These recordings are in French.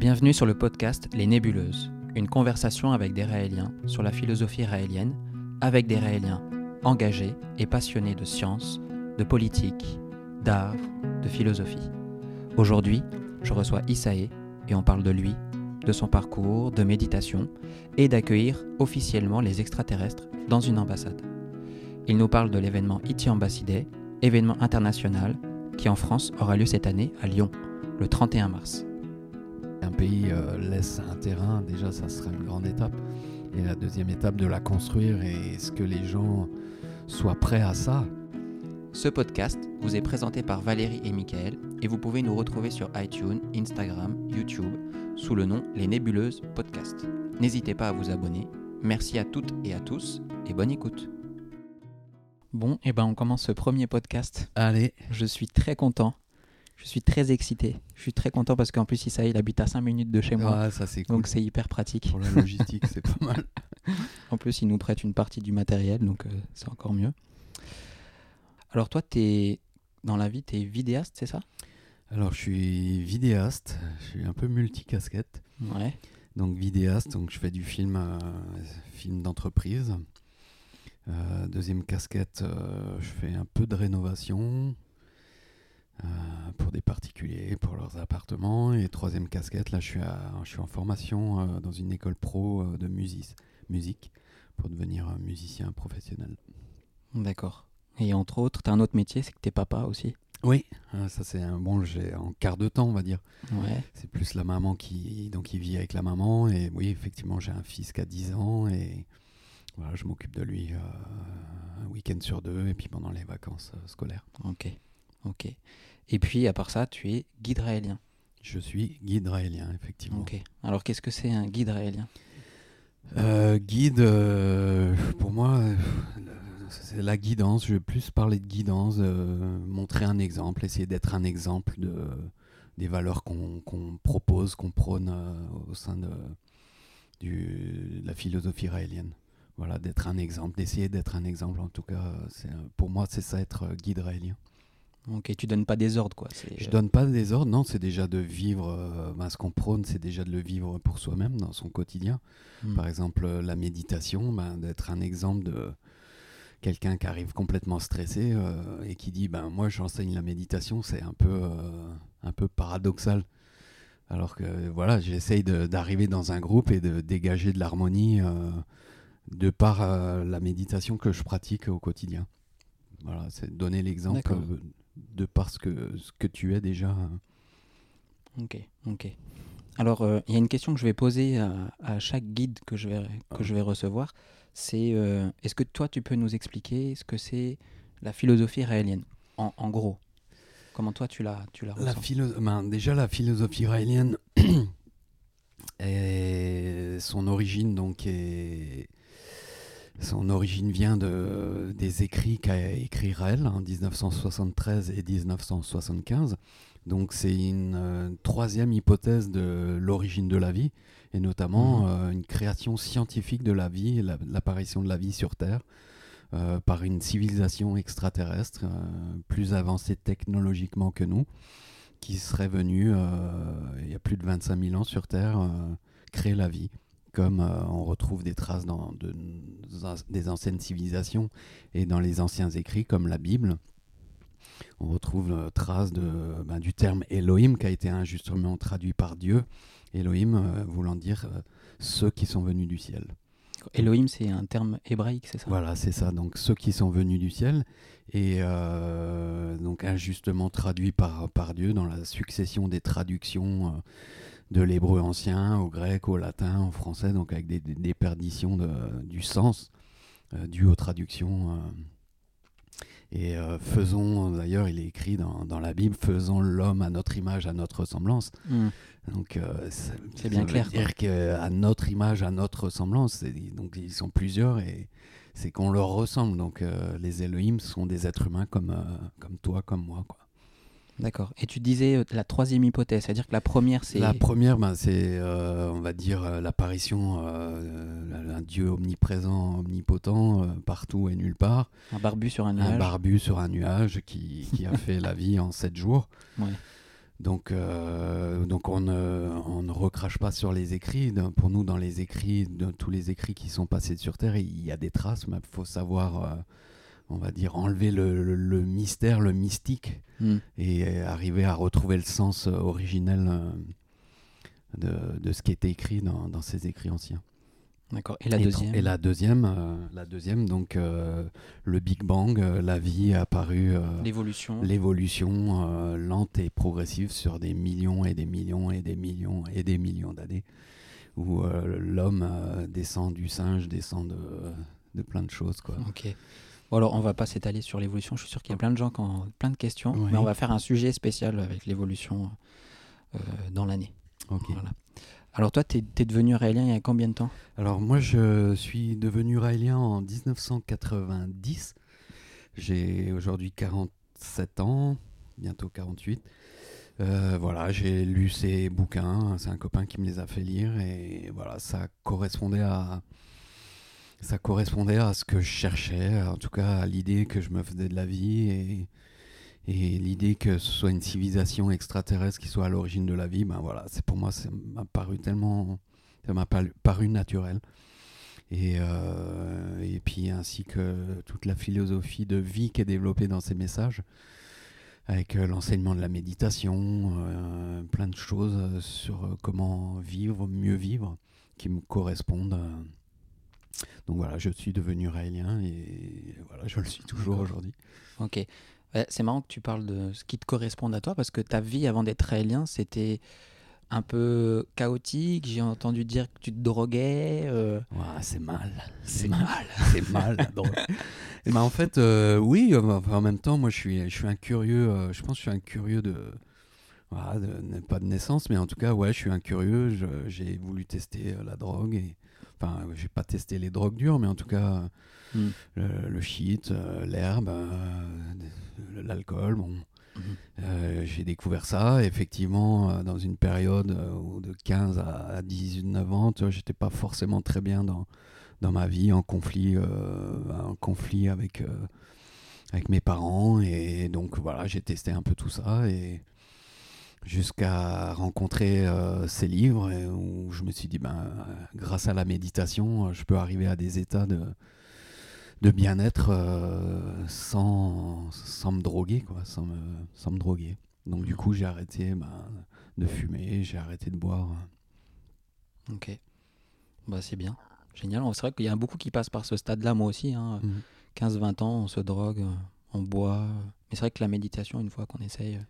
Bienvenue sur le podcast Les Nébuleuses, une conversation avec des Raéliens sur la philosophie raélienne, avec des Raéliens engagés et passionnés de science, de politique, d'art, de philosophie. Aujourd'hui, je reçois Issaé et on parle de lui, de son parcours, de méditation et d'accueillir officiellement les extraterrestres dans une ambassade. Il nous parle de l'événement Iti Ambassadé, événement international qui en France aura lieu cette année à Lyon, le 31 mars. Un pays euh, laisse un terrain, déjà ça serait une grande étape. Et la deuxième étape de la construire, et est-ce que les gens soient prêts à ça? Ce podcast vous est présenté par Valérie et Michael et vous pouvez nous retrouver sur iTunes, Instagram, YouTube sous le nom Les Nébuleuses Podcast. N'hésitez pas à vous abonner. Merci à toutes et à tous et bonne écoute. Bon, et ben on commence ce premier podcast. Allez, Je suis très content. Je suis très excité. Je suis très content parce qu'en plus, Issa, il habite à 5 minutes de chez moi. Ça c'est cool. Donc c'est hyper pratique. Pour la logistique, c'est pas mal. En plus, il nous prête une partie du matériel, donc euh, c'est encore mieux. Alors toi, es, dans la vie, tu es vidéaste, c'est ça? Alors, je suis vidéaste, je suis un peu multicasquette. Ouais. Donc, vidéaste, donc je fais du film, euh, film d'entreprise. Euh, deuxième casquette, je fais un peu de rénovation euh, pour des particuliers, pour leurs appartements. Et troisième casquette, là, je suis, à- je suis en formation euh, dans une école pro euh, de musique, musique pour devenir musicien professionnel. D'accord. Et entre autres, tu as un autre métier, c'est que t'es papa aussi? Oui, ça c'est un bon, j'ai en quart de temps, on va dire. Ouais. C'est plus la maman qui donc il vit avec la maman et oui effectivement j'ai un fils qui a 10 ans et voilà je m'occupe de lui euh, un week-end sur deux et puis pendant les vacances euh, scolaires. Ok. Ok. Et puis, à part ça, tu es guide raélien. Je suis guide raélien effectivement. Ok. Alors, qu'est-ce que c'est un guide raélien Euh, guide euh, pour moi euh, c'est la guidance. Je vais plus parler de guidance, euh, montrer un exemple, essayer d'être un exemple de des valeurs qu'on qu'on propose, qu'on prône euh, au sein de, du- de la philosophie raélienne. Voilà, d'être un exemple, d'essayer d'être un exemple. En tout cas, euh, euh, pour moi, c'est ça être euh, guide raélien. Ok, tu donnes pas des ordres, quoi. Je donne pas des ordres, non, c'est déjà de vivre. euh, ben, ce qu'on prône, c'est déjà de le vivre pour soi-même dans son quotidien. Hmm. Par exemple, euh, la méditation, ben, d'être un exemple de quelqu'un qui arrive complètement stressé euh, et qui dit ben moi j'enseigne la méditation, c'est un peu euh, un peu paradoxal. Alors que voilà, j'essaye d'arriver dans un groupe et de dégager de l'harmonie de par la méditation que je pratique au quotidien. Voilà, c'est donner l'exemple de par ce que, ce que tu es déjà. Ok, ok. Alors, euh, il y a une question que je vais poser à, à chaque guide que je vais, que Ah. je vais recevoir. C'est euh, est-ce que toi, tu peux nous expliquer ce que c'est la philosophie raélienne? En, en gros Comment toi, tu la, tu la La ressens? ben, déjà, la philosophie raélienne, et son origine donc est... Son origine vient de, des écrits qu'a écrit Raël en 1973 et 1975. Donc c'est une euh, troisième hypothèse de l'origine de la vie, et notamment Mhm. euh, une création scientifique de la vie, la- l'apparition de la vie sur Terre euh, par une civilisation extraterrestre plus avancée technologiquement que nous, qui serait venue il y a plus de 25 000 ans sur Terre créer la vie. Comme euh, on retrouve des traces dans de- des anciennes civilisations et dans les anciens écrits comme la Bible, on retrouve euh, traces de, ben, du terme Elohim qui a été injustement traduit par Dieu. Elohim euh, voulant dire euh, ceux qui sont venus du ciel. Elohim, c'est un terme hébraïque, c'est ça? Voilà, c'est ça. Donc ceux qui sont venus du ciel et donc injustement traduits par, par Dieu dans la succession des traductions de l'hébreu ancien au grec, au latin, au français, donc avec des, de- du sens euh, dues aux traductions. euh. et euh, faisons, d'ailleurs, il est écrit dans, dans la Bible, faisons l'homme à notre image, à notre ressemblance. Hmm. Donc, C'est bien clair, dire qu'à notre image, à notre ressemblance, donc ils sont plusieurs et c'est qu'on leur ressemble. Donc, les Elohim sont des êtres humains comme, comme toi, comme moi. Quoi. D'accord. Et tu disais euh, la troisième hypothèse, c'est-à-dire que la première, c'est. La première, ben, c'est, euh, on va dire, euh, l'apparition euh, d'un Dieu omniprésent, omnipotent, euh, partout et nulle part. Un barbu sur un Un nuage. barbu sur un nuage qui, qui a fait la vie en sept jours. Ouais. Donc, euh, donc on, ne, on ne recrache pas sur les écrits. Pour nous, dans les écrits, de tous les écrits qui sont passés sur Terre, il y a des traces, mais il faut savoir, euh, on va dire, enlever le, le- le mystère, le mystique, Hmm. et arriver à retrouver le sens euh, originel euh, de, de ce qui était écrit dans, dans ces écrits anciens. D'accord. Et la deuxième Et la deuxième, euh, la deuxième donc euh, le Big Bang, euh, la vie apparue, L'évolution. l'évolution lente et progressive sur des millions et des millions et des millions et des millions d'années, où l'homme descend du singe, descend de, de plein de choses. Quoi. Ok. Bon, alors, on va pas s'étaler sur l'évolution. Je suis sûr qu'il y a plein de gens qui ont plein de questions. Oui. Mais on va faire un sujet spécial avec l'évolution euh, dans l'année. Ok. Voilà. Alors, toi, tu es, devenu raélien il y a combien de temps? Alors moi je suis devenu raélien en 1990. J'ai aujourd'hui 47 ans, bientôt 48. Euh, voilà, j'ai lu ses bouquins, c'est un copain qui me les a fait lire et voilà, ça correspondait à ça correspondait à ce que je cherchais, en tout cas à l'idée que je me faisais de la vie et, et l'idée que ce soit une civilisation extraterrestre qui soit à l'origine de la vie, ben voilà, c'est pour moi ça m'a paru tellement ça m'a paru- naturel. Et, euh, et puis ainsi que toute la philosophie de vie qui est développée dans ces messages, avec euh, l'enseignement de la méditation, euh, plein de choses sur comment vivre, mieux vivre, qui me correspondent. Donc voilà, je suis devenu raélien et voilà, je le suis toujours aujourd'hui. Ok. Ouais, c'est marrant que tu parles de ce qui te correspond à toi parce que ta vie avant d'être raélien, c'était un peu chaotique. J'ai entendu dire que tu te droguais. euh, Ouah, c'est mal, C'est mal. c'est mal. Et ben en fait, euh, oui, euh, enfin, en même temps, moi je suis, je suis un curieux, euh, je pense que je suis un curieux de, voilà, de- pas de naissance, mais en tout cas, ouais, je suis un curieux, j'ai voulu tester la drogue, et, enfin, j'ai pas testé les drogues dures, mais en tout cas, Hmm. le, le shit, euh, l'herbe, euh, l'alcool, bon. Mhm. Euh, j'ai découvert ça, effectivement, dans une période où de 15 à, à 19 ans, j'étais pas forcément très bien dans, dans ma vie, en conflit, en conflit avec, avec mes parents. Et donc, voilà, j'ai testé un peu tout ça. Et jusqu'à rencontrer euh, ces livres et où je me suis dit, ben, euh, grâce à la méditation, euh, je peux arriver à des états de, de bien-être euh, sans, sans me droguer, quoi, sans me, sans me droguer. Donc, du coup, j'ai arrêté ben, de fumer, j'ai arrêté de boire. Ok. Bah, c'est bien. Génial. C'est vrai qu'il y a beaucoup qui passent par ce stade-là, moi aussi. hein. Mhm. 15-20 ans, on se drogue, on boit. Mais c'est vrai que la méditation, une fois qu'on essaye,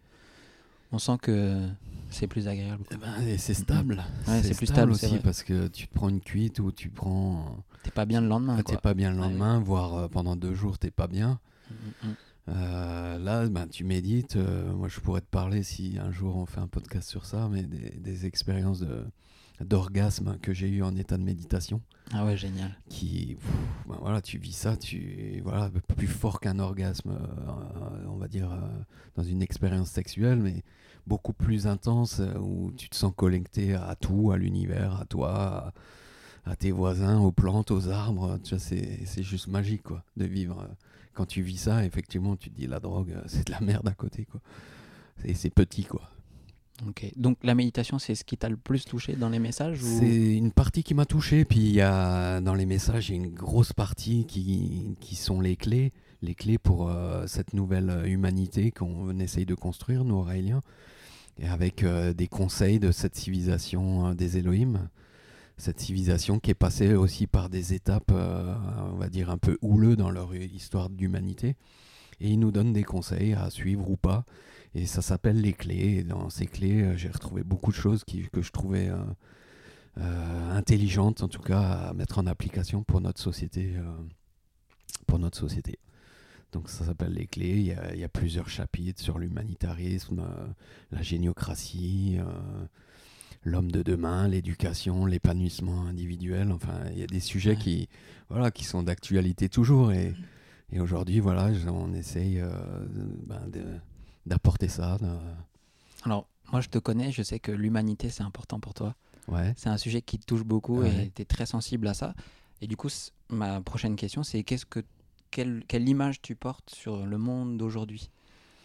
on sent que c'est plus agréable. Eh ben, et c'est stable. Ouais, c'est plus stable, aussi parce que tu te prends une cuite ou tu prends. T'es pas bien le lendemain. Ah, quoi. t'es pas bien le Ouais, lendemain, voire euh, pendant deux jours, t'es pas bien. Mm, mm. Euh, là, ben, tu médites. euh, moi, je pourrais te parler si un jour on fait un podcast sur ça, mais des, des expériences de- d'orgasme que j'ai eu en état de méditation, Ah ouais, génial. qui, pff, ben voilà, tu vis ça, tu, voilà, plus fort qu'un orgasme, euh, on va dire, euh, dans une expérience sexuelle, mais beaucoup plus intense, euh, où tu te sens connecté à tout, à l'univers, à toi, à, à tes voisins, aux plantes, aux arbres. Tu vois, c'est juste magique, quoi, de vivre. Quand tu vis ça, effectivement, tu te dis la drogue, c'est de la merde à côté, quoi. Et c'est petit, quoi. Donc la méditation, c'est ce qui t'a le plus touché dans les messages. C'est une partie qui m'a touché, puis il y a dans les messages, il y a une grosse partie qui, qui sont les clés, les clés pour euh, cette nouvelle euh, humanité qu'on essaye de construire, nous, Raéliens, et avec euh, des conseils de cette civilisation des Elohim, cette civilisation qui est passée aussi par des étapes, on va dire, un peu houleux dans leur histoire d'humanité, et ils nous donnent des conseils à suivre ou pas, et ça s'appelle les clés. Et dans ces clés, euh, j'ai retrouvé beaucoup de choses qui, que je trouvais euh, euh, intelligentes, en tout cas, à mettre en application pour notre société. euh, pour notre société. Donc ça s'appelle les clés. Il y, a, il y a plusieurs chapitres sur l'humanitarisme, la géniocratie, l'homme de demain, l'éducation, l'épanouissement individuel. Enfin, il y a des sujets Ouais. qui, voilà, qui sont d'actualité toujours. Et, et aujourd'hui, voilà, on essaye euh, ben, de- d'apporter ça. de- Alors, moi, je te connais, je sais que l'humanité, c'est important pour toi. Ouais. C'est un sujet qui te touche beaucoup Ouais. et tu es très sensible à ça. Et du coup, ma prochaine question, c'est qu'est-ce que quelle, quelle image tu portes sur le monde d'aujourd'hui?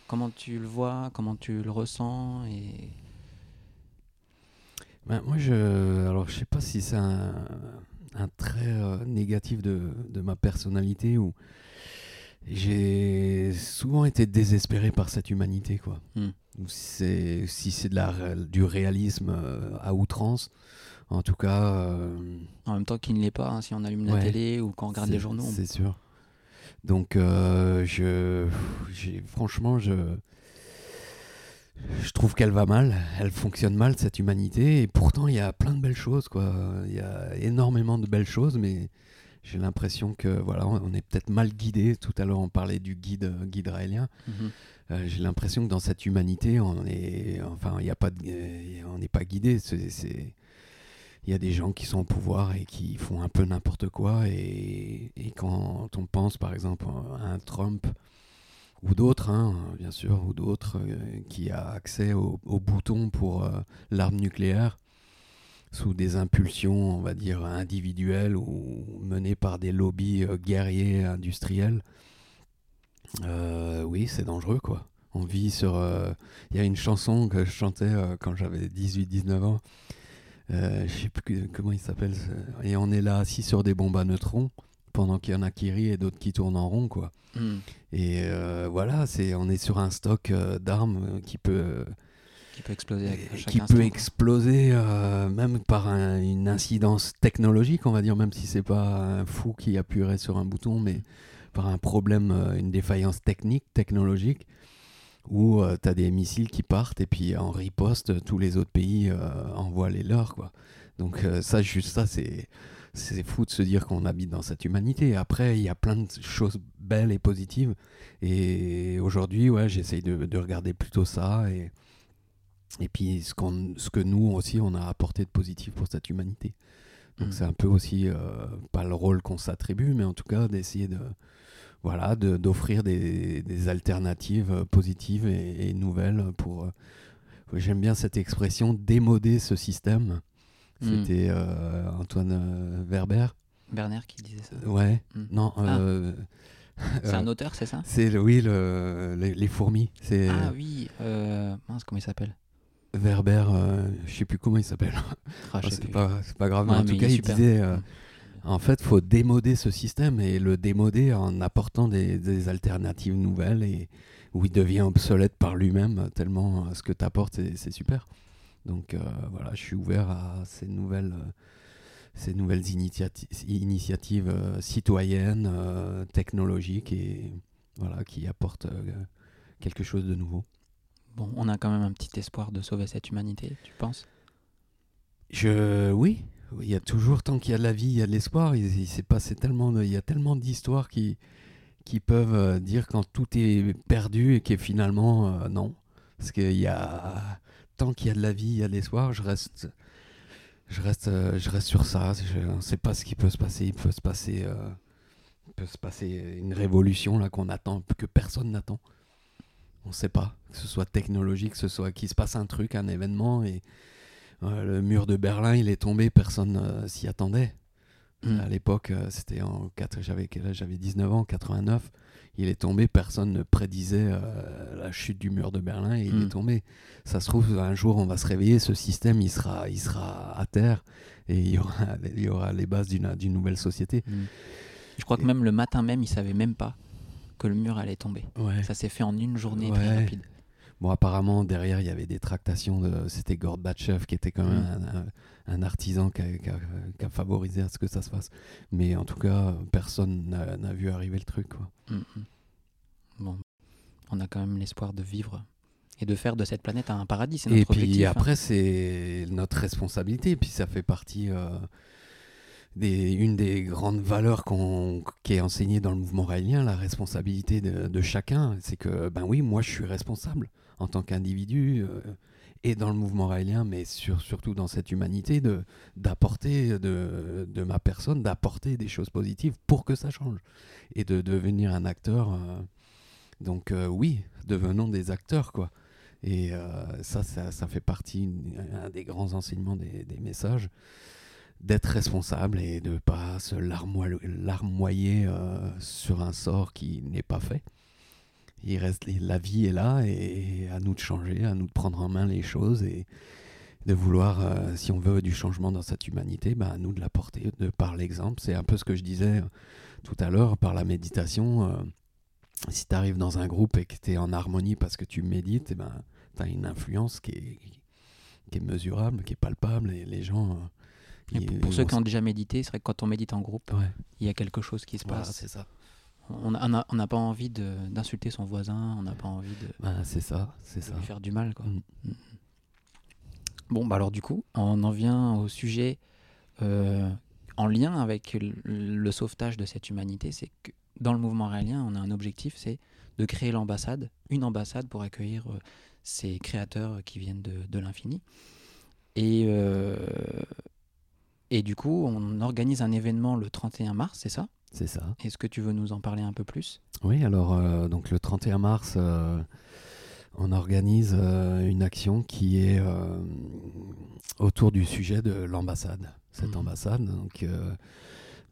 Comment tu le vois Comment tu le ressens et... Ben, moi, je, alors, je sais pas si c'est un, un trait euh, négatif de, de, ma personnalité ou j'ai souvent été désespéré par cette humanité, quoi. Hmm. Si c'est de la, du réalisme euh, à outrance, en tout cas. Euh, en même temps qu'il ne l'est pas, hein, si on allume la télé ou qu'on regarde les journaux. C'est sûr. Donc, euh, je, franchement, je, je trouve qu'elle va mal, elle fonctionne mal, cette humanité, et pourtant, il y a plein de belles choses, quoi. Il y a énormément de belles choses, mais j'ai l'impression que, voilà, on est peut-être mal guidé. Tout à l'heure, on parlait du guide, guide raélien. Mhm. Euh, j'ai l'impression que dans cette humanité, on est, enfin, il a pas, on n'est pas guidé. C'est il y a des gens qui sont au pouvoir et qui font un peu n'importe quoi. Et, quand on pense par exemple à un Trump ou d'autres, hein, bien sûr, ou d'autres, euh, qui a accès au, bouton pour euh, l'arme nucléaire sous des impulsions, on va dire, individuelles ou menées par des lobbies euh, guerriers industriels, oui, c'est dangereux, quoi. On vit sur... Il y a une chanson que je chantais quand j'avais 18-19 ans euh, je sais plus comment il s'appelle. Et on est là assis sur des bombes à neutrons pendant qu'il y en a qui rient et d'autres qui tournent en rond, quoi. Hmm. Et euh, voilà, c'est on est sur un stock euh, d'armes qui peut qui peut exploser à qui peut exploser même par une incidence technologique, on va dire, même si c'est pas un fou qui appuierait sur un bouton, mais par un problème, une défaillance technique, technologique où euh, tu as des missiles qui partent et puis en riposte, tous les autres pays euh, envoient les leurs. Quoi. Donc euh, ça, juste ça, c'est, c'est fou de se dire qu'on habite dans cette humanité. Après, il y a plein de choses belles et positives. Et aujourd'hui, ouais, j'essaye de, de, regarder plutôt ça et, et puis ce, qu'on, ce que nous aussi, on a apporté de positif pour cette humanité. Donc mmh. c'est un peu aussi, pas le rôle qu'on s'attribue, mais en tout cas d'essayer de voilà, d'offrir des, des, alternatives euh, positives et, nouvelles pour. Euh, j'aime bien cette expression démoder ce système. Hmm. C'était euh, Antoine Werber. Werner qui disait ça. Ouais. Hmm. Non. Ah. c'est un auteur, c'est ça? C'est oui, le, les, fourmis. Ah oui. mince, comment il s'appelle? Werber, je sais plus comment il s'appelle. Ah, c'est pas, pas, grave. en tout cas, il disait. Hmm. En fait, il faut démoder ce système et le démoder en apportant des, alternatives nouvelles et où il devient obsolète par lui-même tellement ce que tu apportes, c'est super. Donc euh, voilà, je suis ouvert à ces nouvelles, euh, ces nouvelles initiatives euh, citoyennes, technologiques et voilà, qui apportent quelque chose de nouveau. Bon, on a quand même un petit espoir de sauver cette humanité, tu penses? Je, oui, il y a toujours, tant qu'il y a de la vie, il y a de l'espoir. Il, s'est passé tellement, il y a tellement d'histoires qui, qui peuvent euh, dire quand tout est perdu et que finalement euh, non. Parce qu'il y a, tant qu'il y a de la vie, il y a de l'espoir. Je reste, je reste, euh, je reste sur ça. Je ne sais pas ce qui peut se passer. Il peut se passer, peut se passer une révolution là qu'on attend, que personne n'attend. On ne sait pas. Que ce soit technologique, que ce soit qu'il se passe un truc, un événement et le mur de Berlin, il est tombé, personne ne s'y attendait. Hmm. À l'époque, euh, c'était en j'avais j'avais 19 ans, 89. Il est tombé, personne ne prédisait euh, la chute du mur de Berlin et il est hmm. tombé. Ça se trouve un jour on va se réveiller, ce système il sera il sera à terre et il y aura il y aura les bases d'une d'une nouvelle société. Hmm. Je crois que même le matin même, il savait même pas que le mur allait tomber. Ça s'est fait en une journée très rapide. Bon, apparemment, derrière, il y avait des tractations. De... C'était Gorbatchev qui était quand même mm. un, artisan qui a, favorisé à ce que ça se fasse. Mais en tout cas, personne n'a vu arriver le truc. Quoi. Mm, mm. Bon, on a quand même l'espoir de vivre et de faire de cette planète un paradis. et puis hein. après, c'est notre responsabilité. Et puis ça fait partie. Euh, une des grandes valeurs qui est enseignée dans le mouvement raélien, la responsabilité de, chacun, c'est que, ben oui, moi je suis responsable en tant qu'individu euh, et dans le mouvement raélien, mais surtout dans cette humanité, d'apporter de, de, ma personne, d'apporter des choses positives pour que ça change et de devenir un acteur. Euh, donc euh, oui, devenons des acteurs, quoi. Et ça, ça, fait partie un des grands enseignements des messages d'être responsable et de ne pas se larmoyer sur un sort qui n'est pas fait il reste, la vie est là et à nous de changer, à nous de prendre en main les choses et de vouloir, euh, si on veut du changement dans cette humanité, bah, à nous de l'apporter de par l'exemple. C'est un peu ce que je disais euh, tout à l'heure par la méditation. Euh, si tu arrives dans un groupe et que tu es en harmonie parce que tu médites, eh ben, tu as une influence qui est, qui est mesurable, qui est palpable et les gens. Pour ceux qui ont déjà médité, c'est vrai que quand on médite en groupe, il y a quelque chose qui se passe. c'est ça. On n'a pas envie d'insulter son voisin, on n'a pas envie de, bah, c'est ça, c'est ça. lui faire du mal. Quoi. Mm. Mm. Bon, bah alors du coup, on en vient au sujet euh, en lien avec le, sauvetage de cette humanité. C'est que dans le mouvement réalien, on a un objectif, c'est de créer l'ambassade, une ambassade pour accueillir euh, ces créateurs qui viennent de, l'infini. Et, euh, et du coup, on organise un événement le 31 mars, c'est ça? C'est ça. Est-ce que tu veux nous en parler un peu plus? Oui, alors donc le 31 mars on organise euh, une action qui est euh, autour du sujet de l'ambassade. Cette mmh. ambassade, donc, euh,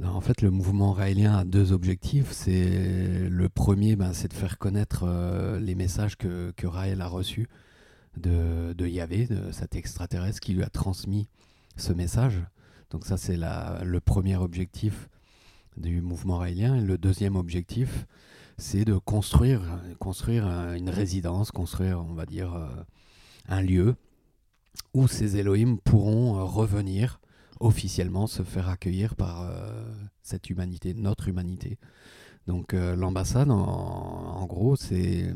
en fait, le mouvement raélien a deux objectifs. C'est le premier, ben, c'est de faire connaître les messages que, que Raël a reçus de, de Yahvé, de cet extraterrestre qui lui a transmis ce message. Donc ça, c'est le premier objectif du mouvement raélien. Le deuxième objectif, c'est de construire, construire une résidence, construire, on va dire, euh, un lieu où ces Elohim pourront euh, revenir officiellement se faire accueillir par euh, cette humanité, notre humanité. Donc l'ambassade, en, gros, c'est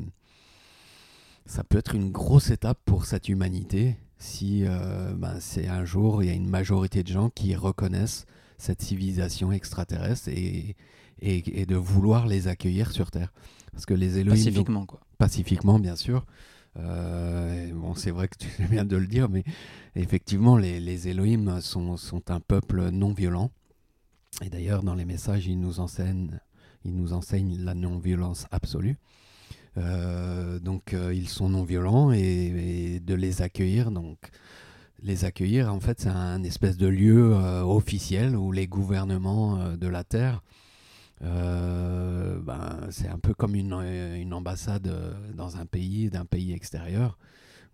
ça peut être une grosse étape pour cette humanité si ben, c'est un jour il y a une majorité de gens qui reconnaissent cette civilisation extraterrestre et, et, de vouloir les accueillir sur Terre. Parce que les Elohim. Pacifiquement, quoi. Pacifiquement, bien sûr. Euh, bon, c'est vrai que tu viens de le dire, mais effectivement, les, les Elohim sont, sont, un peuple non violent. Et d'ailleurs, dans les messages, ils nous enseignent, ils nous enseignent la non-violence absolue. Euh, donc, euh, ils sont non violents et, de les accueillir. Donc, les accueillir, en fait, c'est un espèce de lieu officiel où les gouvernements de la Terre euh, ben, c'est un peu comme une, une, ambassade euh, dans un pays, d'un pays extérieur,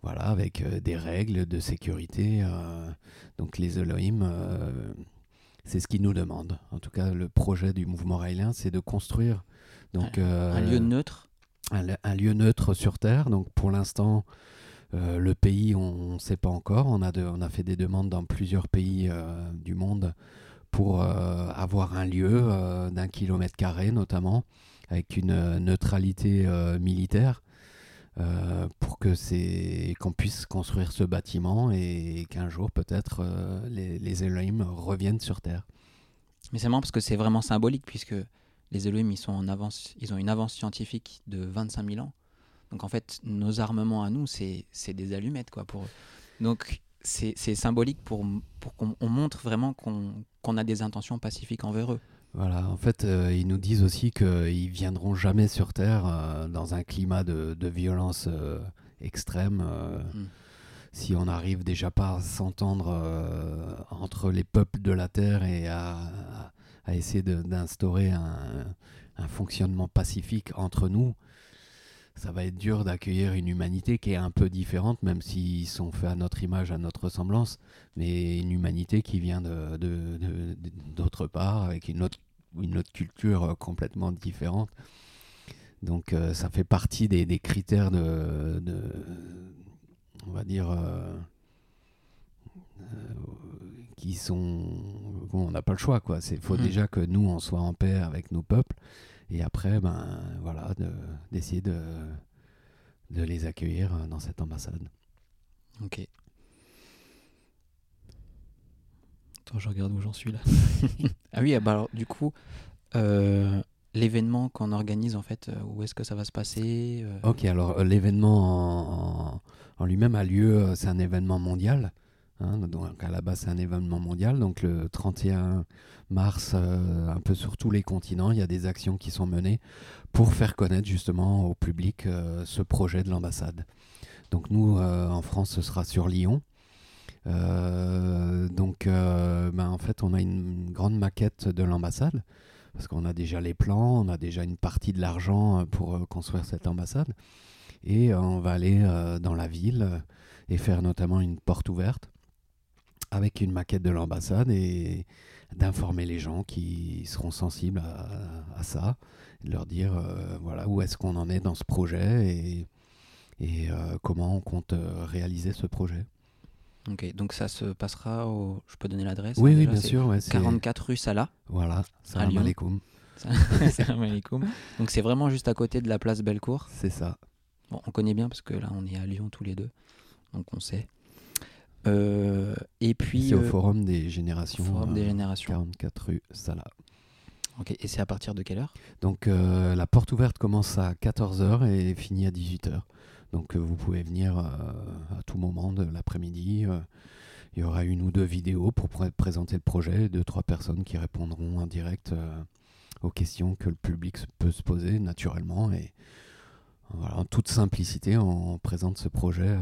voilà, avec euh, des règles de sécurité. donc les Elohim, c'est ce qu'ils nous demandent. En tout cas, le projet du mouvement raélien, c'est de construire donc, un lieu neutre? Un, lieu neutre sur Terre. Donc pour l'instant, le pays, on ne sait pas encore. On a, on a fait des demandes dans plusieurs pays du monde pour euh, avoir un lieu euh, d'un kilomètre carré notamment, avec une euh, neutralité militaire. pour que c'est qu'on puisse construire ce bâtiment et qu'un jour peut-être les, les Elohim reviennent sur Terre. Mais c'est marrant parce que c'est vraiment symbolique puisque les Elohim ils sont en avance, ils ont une avance scientifique de 25 000 ans. Donc en fait nos armements à nous c'est des allumettes quoi pour eux. Donc c'est symbolique pour, pour qu'on montre vraiment qu'on a des intentions pacifiques envers eux. Voilà, en fait, euh, ils nous disent aussi qu'ils viendront jamais sur Terre euh, dans un climat de, de violence euh, extrême. Hmm. Si on n'arrive déjà pas à s'entendre entre les peuples de la Terre et à, à essayer d'instaurer un, un, fonctionnement pacifique entre nous, ça va être dur d'accueillir une humanité qui est un peu différente, même s'ils sont faits à notre image, à notre ressemblance, mais une humanité qui vient d'autre de, de, part, avec une autre, une autre culture euh, complètement différente. Donc euh, ça fait partie des, des critères de, on va dire, euh, qui sont... Bon, on n'a pas le choix, quoi. Il faut mmh. déjà que nous, on soit en paix avec nos peuples. Et après, ben, voilà, d'essayer de, de, les accueillir euh, dans cette ambassade. Ok. Attends, je regarde où j'en suis là. ah oui, ah bah alors, du coup, euh, l'événement qu'on organise, en fait, euh, où est-ce que ça va se passer Ok, alors l'événement en, en lui-même a lieu, c'est un événement mondial. Hein, donc à la base, c'est un événement mondial. Donc le 31 mars, euh, un peu sur tous les continents, il y a des actions qui sont menées pour faire connaître justement au public euh, ce projet de l'ambassade. Donc nous, euh, en France, ce sera sur Lyon. donc ben, en fait, on a une grande maquette de l'ambassade parce qu'on a déjà les plans, on a déjà une partie de l'argent pour construire cette ambassade. Et on va aller dans la ville et faire notamment une porte ouverte avec une maquette de l'ambassade et d'informer les gens qui seront sensibles à, ça, de leur dire euh, voilà où est-ce qu'on en est dans ce projet et, et euh, comment on compte euh, réaliser ce projet. Ok, donc ça se passera au. Je peux donner l'adresse Oui, hein, oui, bien sûr. Ouais, 44 rue Salah. Voilà, salam alaikum. salam alaikum. Donc c'est vraiment juste à côté de la place Bellecour. C'est ça. Bon, on connaît bien parce que là on est à Lyon tous les deux, donc on sait. Euh, et puis. C'est au euh, Forum des Générations. Forum des Générations. 44 rue Salah. Ok, et c'est à partir de quelle heure? Donc euh, la porte ouverte commence à 14h et finit à 18h. Donc vous pouvez venir à tout moment de l'après-midi. il y aura une ou deux vidéos pour présenter le projet, deux, trois personnes qui répondront en direct aux questions que le public peut se poser naturellement. Et voilà, en toute simplicité, on présente ce projet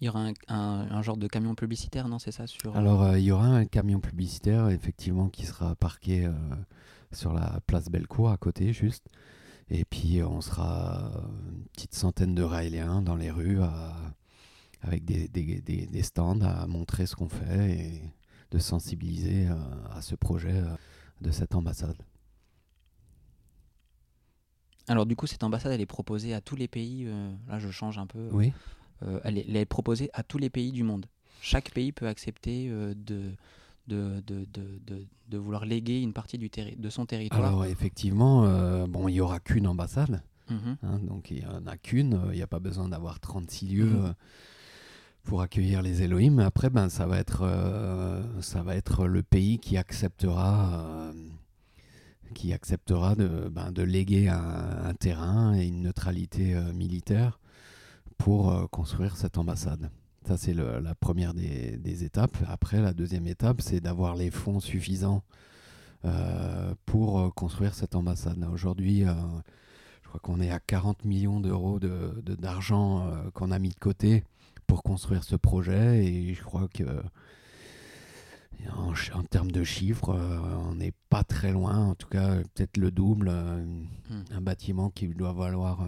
il y aura un, genre de camion publicitaire, non C'est ça sur... Alors, euh, il y aura un camion publicitaire, effectivement, qui sera parqué euh, sur la place Bellecour, à côté, juste. Et puis, on sera une petite centaine de Raéliens dans les rues, avec des, des, des, stands à montrer ce qu'on fait et de sensibiliser euh, à ce projet de cette ambassade. Alors du coup, cette ambassade, elle est proposée à tous les pays. là, je change un peu. Oui. Euh, elle, est, proposée à tous les pays du monde. Chaque pays peut accepter euh, de, de, de, de, de, vouloir léguer une partie du de son territoire. Alors effectivement, euh, bon, il n'y aura qu'une ambassade, mhm. hein, donc il n'y en a qu'une, il n'y a pas besoin d'avoir 36 lieux. Mhm. pour accueillir les Elohim. Après, ben, ça, va être, ça va être le pays qui acceptera, qui acceptera de, ben, de léguer un, un, terrain et une neutralité militaire pour euh, construire cette ambassade. Ça, c'est la première des, étapes. Après, la deuxième étape, c'est d'avoir les fonds suffisants euh, pour euh, construire cette ambassade. Aujourd'hui, je crois qu'on est à 40 millions d'euros d'argent de, qu'on a mis de côté pour construire ce projet. Et je crois que en, termes de chiffres, on n'est pas très loin. En tout cas, peut-être le double. Hmm. Un bâtiment qui doit valoir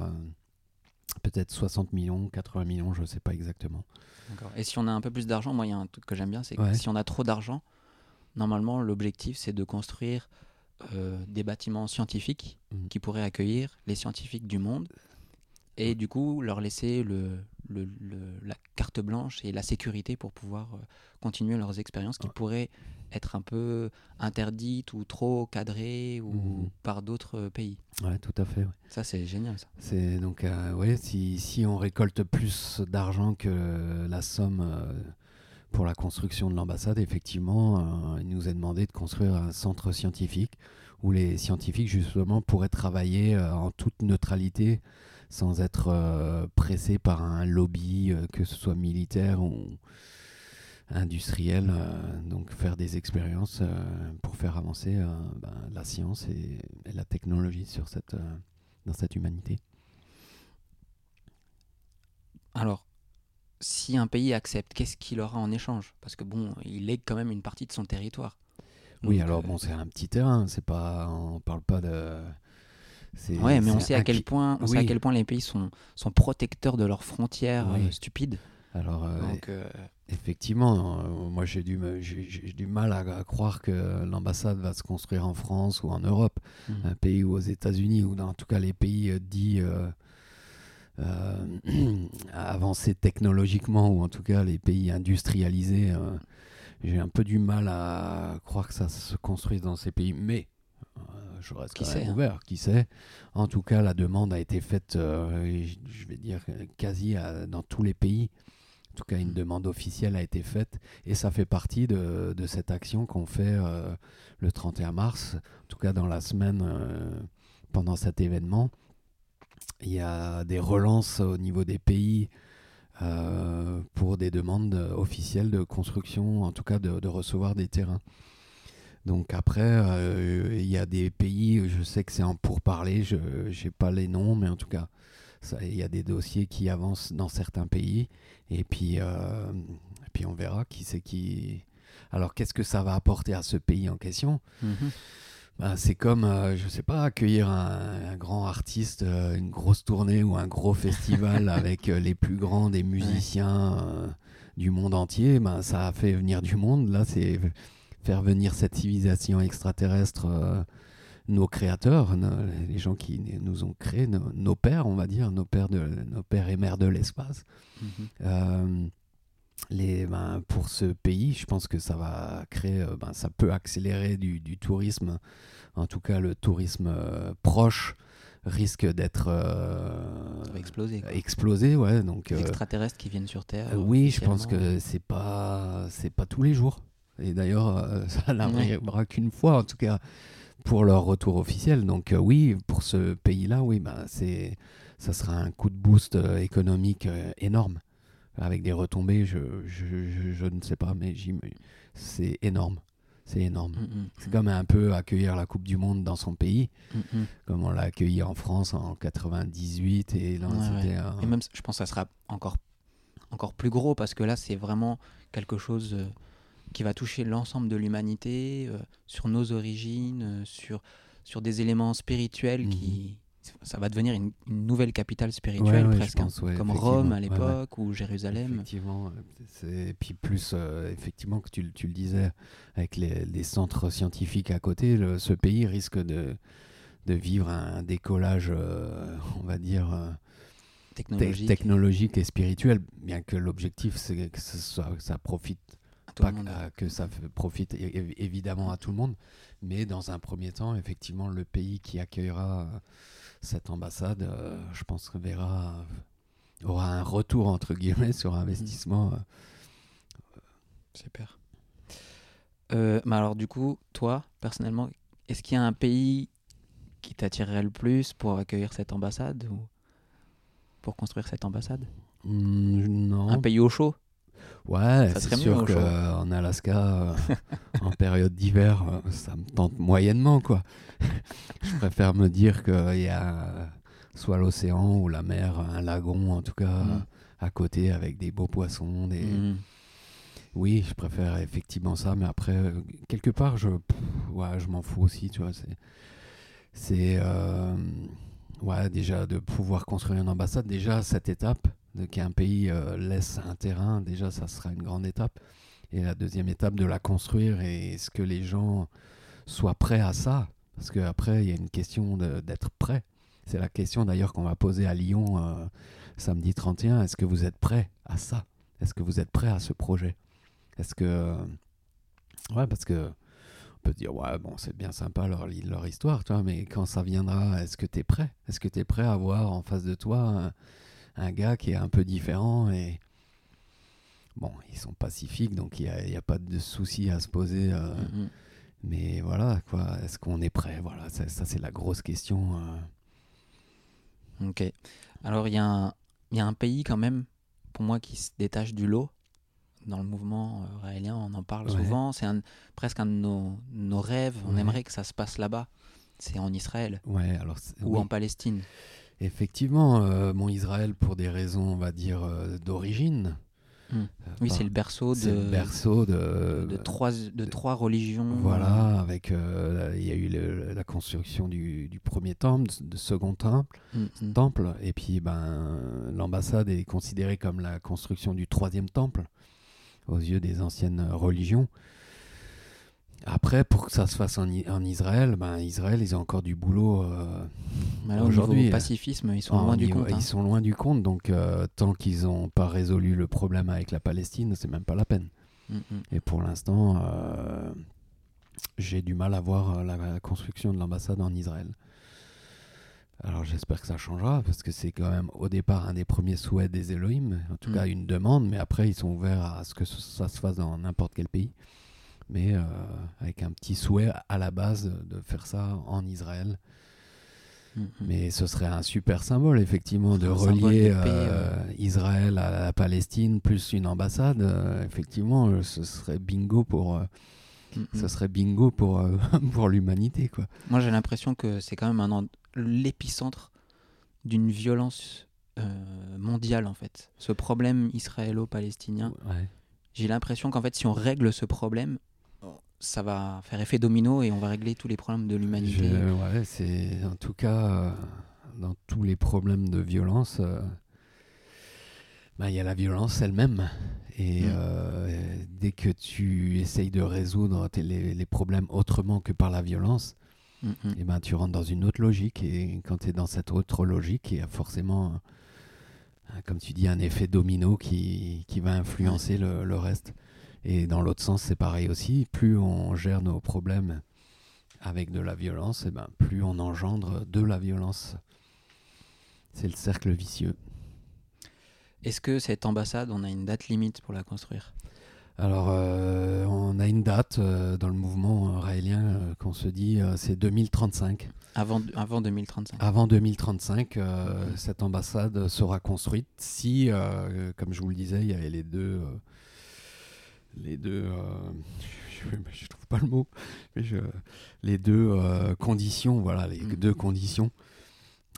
peut-être 60 millions, 80 millions, je ne sais pas exactement. Et si on a un peu plus d'argent, moi il y a un truc que j'aime bien, c'est que si on a trop d'argent, normalement l'objectif c'est de construire euh, des bâtiments scientifiques mmh. qui pourraient accueillir les scientifiques du monde et du coup leur laisser le, le, la carte blanche et la sécurité pour pouvoir euh, continuer leurs expériences qui pourraient être un peu interdites ou trop cadrées ou mmh. par d'autres euh, pays. Ouais, tout à fait. Ça, c'est génial. Ça. C'est donc, euh, ouais, si, si, on récolte plus d'argent que la somme pour la construction de l'ambassade, effectivement, il nous est demandé de construire un centre scientifique où les scientifiques, justement, pourraient travailler en toute neutralité sans être euh, pressé par un lobby, euh, que ce soit militaire ou industriel, euh, donc faire des expériences pour faire avancer ben, la science et, la technologie sur cette, dans cette humanité. Alors, si un pays accepte, qu'est-ce qu'il aura en échange? Parce que bon, il lègue quand même une partie de son territoire. oui, alors bon, c'est un petit terrain, c'est pas, on parle pas de Ouais, mais on sait à quel point, on sait à quel point les pays sont, sont protecteurs de leurs frontières euh, stupides. Alors, euh, euh, effectivement, moi j'ai du, j'ai, du mal à, croire que l'ambassade va se construire en France ou en Europe, hmm. un pays ou aux États-Unis, ou dans en tout cas les pays dits avancés technologiquement, ou en tout cas les pays industrialisés. j'ai un peu du mal à croire que ça se construise dans ces pays. Mais je reste qui sait, hein. ouvert, qui sait. En tout cas, la demande a été faite, euh, je vais dire, quasi dans tous les pays. En tout cas, une mm. demande officielle a été faite et ça fait partie de, cette action qu'on fait euh, le 31 mars, en tout cas dans la semaine euh, pendant cet événement. Il y a des relances au niveau des pays pour des demandes officielles de construction, en tout cas de recevoir des terrains. Donc après, euh, il y a des pays, je sais que c'est en pourparler, je n'ai pas les noms, mais en tout cas, il y a des dossiers qui avancent dans certains pays. Et puis, euh, puis on verra qui c'est qui. Alors qu'est-ce que ça va apporter à ce pays en question? Mhm. Ben, c'est comme, euh, je sais pas, accueillir un, un grand artiste, euh, une grosse tournée ou un gros festival avec les plus grands des musiciens du monde entier. Ben, ça a fait venir du monde. Là, c'est faire venir cette civilisation extraterrestre, nos créateurs, les gens qui nous ont créés, nos, nos pères, on va dire, nos pères, de, nos pères et mères de l'espace. Mhm. Euh, les, ben, pour ce pays, je pense que ça va créer, euh, ben, ça peut accélérer du, du tourisme. En tout cas, le tourisme euh, proche risque d'être euh, Ça va exploser. quoi. explosé, ouais. Donc, Les extraterrestres qui viennent sur Terre. oui, je pense que c'est pas, c'est pas tous les jours. Et d'ailleurs, ça n'arrivera qu'une fois, en tout cas, pour leur retour officiel. Donc, euh, oui, pour ce pays-là, oui, bah, c'est, ça sera un coup de boost euh, économique euh, énorme, avec des retombées. Je, je, je- je ne sais pas, mais c'est énorme. C'est énorme. Mm, mm, C'est comme un peu accueillir la Coupe du Monde dans son pays, mm, mm. comme on l'a accueilli en France en 98 et là Ouais, c'était ouais. un- Et même, je pense que ça sera encore, encore plus gros parce que là, c'est vraiment quelque chose qui va toucher l'ensemble de l'humanité, euh, sur nos origines, euh, sur, sur des éléments spirituels Mhm. qui. Ça va devenir une, une nouvelle capitale spirituelle, ouais, presque, hein, pense, ouais, comme. Rome à l'époque ou Jérusalem. Effectivement, euh, et puis plus, euh, effectivement, que tu, le- tu le disais, avec les, les centres scientifiques à côté, le- ce pays risque de, de vivre un décollage, on va dire, te- Technologique, technologique et spirituel, bien que l'objectif, c'est que ça profite, tout pas le monde. que, que ça profite évidemment à tout le monde, mais dans un premier temps, effectivement, le pays qui accueillera euh, cette ambassade, euh, je pense, verra aura un retour entre guillemets sur investissement. euh, Super. Euh, mais alors, du coup, toi, personnellement, est-ce qu'il y a un pays qui t'attirerait le plus pour accueillir cette ambassade ou pour construire cette ambassade? Non. Un pays au chaud? Ouais, c'est sûr qu'en Alaska, euh, en période d'hiver, euh, ça me tente moyennement, quoi. Je préfère me dire qu'il y a euh, soit l'océan ou la mer, un lagon en tout cas, Mm. euh, à côté avec des beaux poissons. Des... Mhm. Oui, je préfère effectivement ça, mais après, euh, quelque part, je, pff, ouais, je m'en fous aussi, tu vois. C'est, c'est euh, ouais, déjà de pouvoir construire une ambassade, déjà cette étape, qu'un pays euh, laisse un terrain, déjà ça sera une grande étape. Et la deuxième étape, de la construire, et est-ce que les gens soient prêts à ça? Parce qu'après, il y a une question d'être prêt. C'est la question d'ailleurs qu'on va poser à Lyon euh, samedi 31. Est-ce que vous êtes prêts à ça? Est-ce que vous êtes prêts à ce projet? Est-ce que. Ouais, parce que. On peut dire, ouais, bon, c'est bien sympa leur, leur histoire, tu vois, mais quand ça viendra, est-ce que tu es prêt? Est-ce que tu es prêt à voir en face de toi un, gars qui est un peu différent et. Bon, ils sont pacifiques, donc il n'y a, il y a pas de souci à se poser. euh, Mhm. mais voilà, quoi, est-ce qu'on est prêt? Voilà, ça, ça, c'est la grosse question. euh. Ok. Alors, il y, a un- il y a un pays quand même, pour moi, qui se détache du lot. Dans le mouvement euh, raélien, on en parle Ouais. souvent. C'est presque un de nos, nos rêves. On Ouais. aimerait que ça se passe là-bas. C'est en Israël Ouais, alors. c'est- ou oui. en Palestine. Effectivement, euh, bon, Israël, pour des raisons, on va dire, euh, d'origine. Hmm. euh, Oui, c'est le berceau le de, berceau de, de, trois, de trois religions. Voilà, avec euh, il y a eu le- la construction du, du premier temple, de second temple, Mm, mm. temple, et puis ben l'ambassade est considérée comme la construction du troisième temple aux yeux des anciennes religions. Après, pour que ça se fasse en, Israël, ben Israël, ils ont encore du boulot. euh, Aujourd'hui, euh, pacifisme, ils sont en loin du compte. hein. Ils sont loin du compte, donc euh, tant qu'ils n'ont pas résolu le problème avec la Palestine, c'est même pas la peine. Mm. Et pour l'instant, euh, j'ai du mal à voir euh, la, construction de l'ambassade en Israël. Alors j'espère que ça changera, parce que c'est quand même au départ un des premiers souhaits des Elohim, en tout Mm. cas une demande, mais après ils sont ouverts à ce que ça se fasse dans n'importe quel pays. Mais euh, avec un petit souhait à la base de, faire ça en Israël. Mm, mm. Mais ce serait un super symbole, effectivement, de relier de euh, Israël à la Palestine plus une ambassade. euh, effectivement, ce serait bingo pour, Mm, ce serait bingo pour, euh, pour l'humanité, quoi. Moi, j'ai l'impression que c'est quand même l'épicentre d'une violence euh, mondiale, en fait. Ce problème israélo-palestinien. Ouais. J'ai l'impression qu'en fait, si on règle ce problème, ça va faire effet domino et on va régler tous les problèmes de l'humanité. Ouais, c'est en tout cas euh, dans tous les problèmes de violence, euh, bah, il y a la violence elle-même. Et Mm. euh, dès que tu essayes de résoudre les, les problèmes autrement que par la violence, Mm, mm. eh ben, tu rentres dans une autre logique. Et quand tu es dans cette autre logique, il y a forcément, comme tu dis, un effet domino qui, qui va influencer le, le reste. Et dans l'autre sens, c'est pareil aussi. Plus on gère nos problèmes avec de la violence, eh ben, plus on engendre de la violence. C'est le cercle vicieux. Est-ce que cette ambassade, on a une date limite pour la construire? Alors, euh, on a une date euh, dans le mouvement raélien euh, qu'on se dit, c'est 2035. avant, avant 2035 Avant 2035, euh, cette ambassade sera construite si, comme je vous le disais, il y avait les deux. Les deux. euh, je, je trouve pas le mot. Mais je- les deux euh, conditions, voilà, les Mm. deux conditions.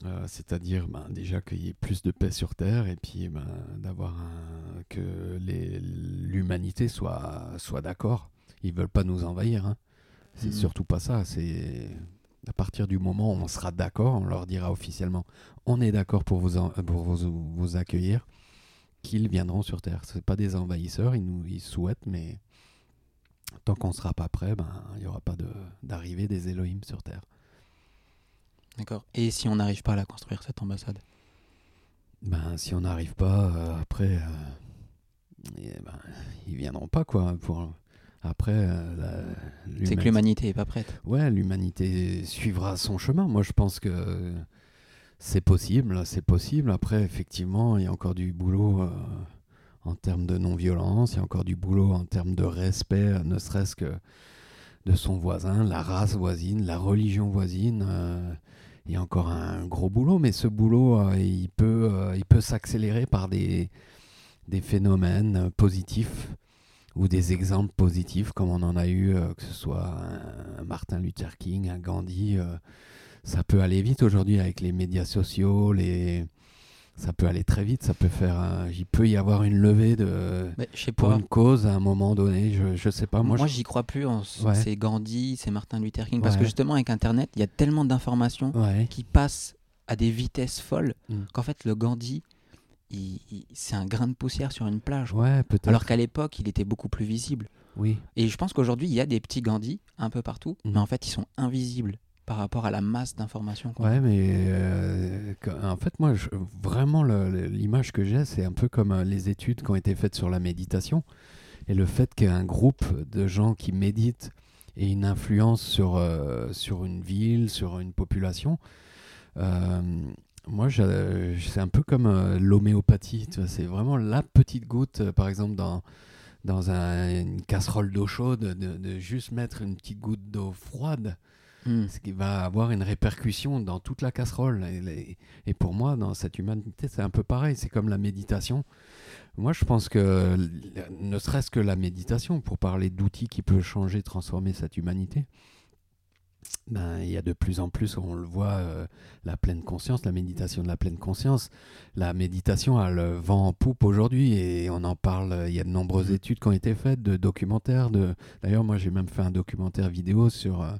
Euh, C'est-à-dire ben, déjà qu'il y ait plus de paix sur Terre et puis ben, d'avoir un- que les- l'humanité soit, soit d'accord. Ils veulent pas nous envahir. hein. C'est Mhm. surtout pas ça. C'est à partir du moment où on sera d'accord, on leur dira officiellement on est d'accord pour, vous, en- pour vous, vous accueillir, qu'ils viendront sur Terre. Ce pas des envahisseurs, ils, nous, ils souhaitent, mais tant qu'on ne sera pas prêt, ben, il n'y aura pas de- d'arrivée des Elohim sur Terre. D'accord. Et si on n'arrive pas à la construire, cette ambassade? Ben, si on n'arrive pas, euh, après, euh, eh ben, ils viendront pas, quoi. Pour, après, euh, la- C'est que l'humanité- l'humanité est pas prête. Ouais, l'humanité suivra son chemin. Moi, je pense que c'est possible, c'est possible. Après, effectivement, il y a encore du boulot euh, en termes de non-violence, il y a encore du boulot en termes de respect, ne serait-ce que de son voisin, la race voisine, la religion voisine. euh, il y a encore un gros boulot, mais ce boulot, euh, il peut, peut s'accélérer par des, des phénomènes positifs ou des exemples positifs comme on en a eu, que ce soit un Martin Luther King, un Gandhi. Ça peut aller vite aujourd'hui avec les médias sociaux, les... ça peut aller très vite, ça peut faire, un- il peut y avoir une levée de Mais pour une cause à un moment donné. Je, je sais pas, moi, j'y crois plus. En... Ouais. C'est Gandhi, c'est Martin Luther King. Parce que justement, avec Internet, il y a tellement d'informations ouais. qui passent à des vitesses folles Mm. qu'en fait, le Gandhi, il- il- c'est un grain de poussière sur une plage. Ouais, peut-être. Alors qu'à l'époque, il était beaucoup plus visible. oui. Et je pense qu'aujourd'hui, il y a des petits Gandhi un peu partout, Mhm. mais en fait, ils sont invisibles par rapport à la masse d'informations. Ouais, mais euh, en fait, moi, je- vraiment, l'image que j'ai, c'est un peu comme euh, les études qui ont été faites sur la méditation. Et le fait qu'un groupe de gens qui méditent ait une influence sur, euh, sur une ville, sur une population, euh, moi, c'est un peu comme euh, l'homéopathie. C'est vraiment la petite goutte, par exemple, dans, dans un- une casserole d'eau chaude, de, de juste mettre une petite goutte d'eau froide Mm. ce qui va avoir une répercussion dans toute la casserole. Et, pour moi, dans cette humanité, c'est un peu pareil. C'est comme la méditation. Moi, je pense que, ne serait-ce que la méditation, pour parler d'outils qui peuvent changer, transformer cette humanité, ben, il y a de plus en plus, on le voit, euh, la pleine conscience, la méditation de la pleine conscience. La méditation a le vent en poupe aujourd'hui et on en parle. Il y a de nombreuses Mhm. études qui ont été faites, de documentaires. De... D'ailleurs, moi, j'ai même fait un documentaire vidéo sur, euh,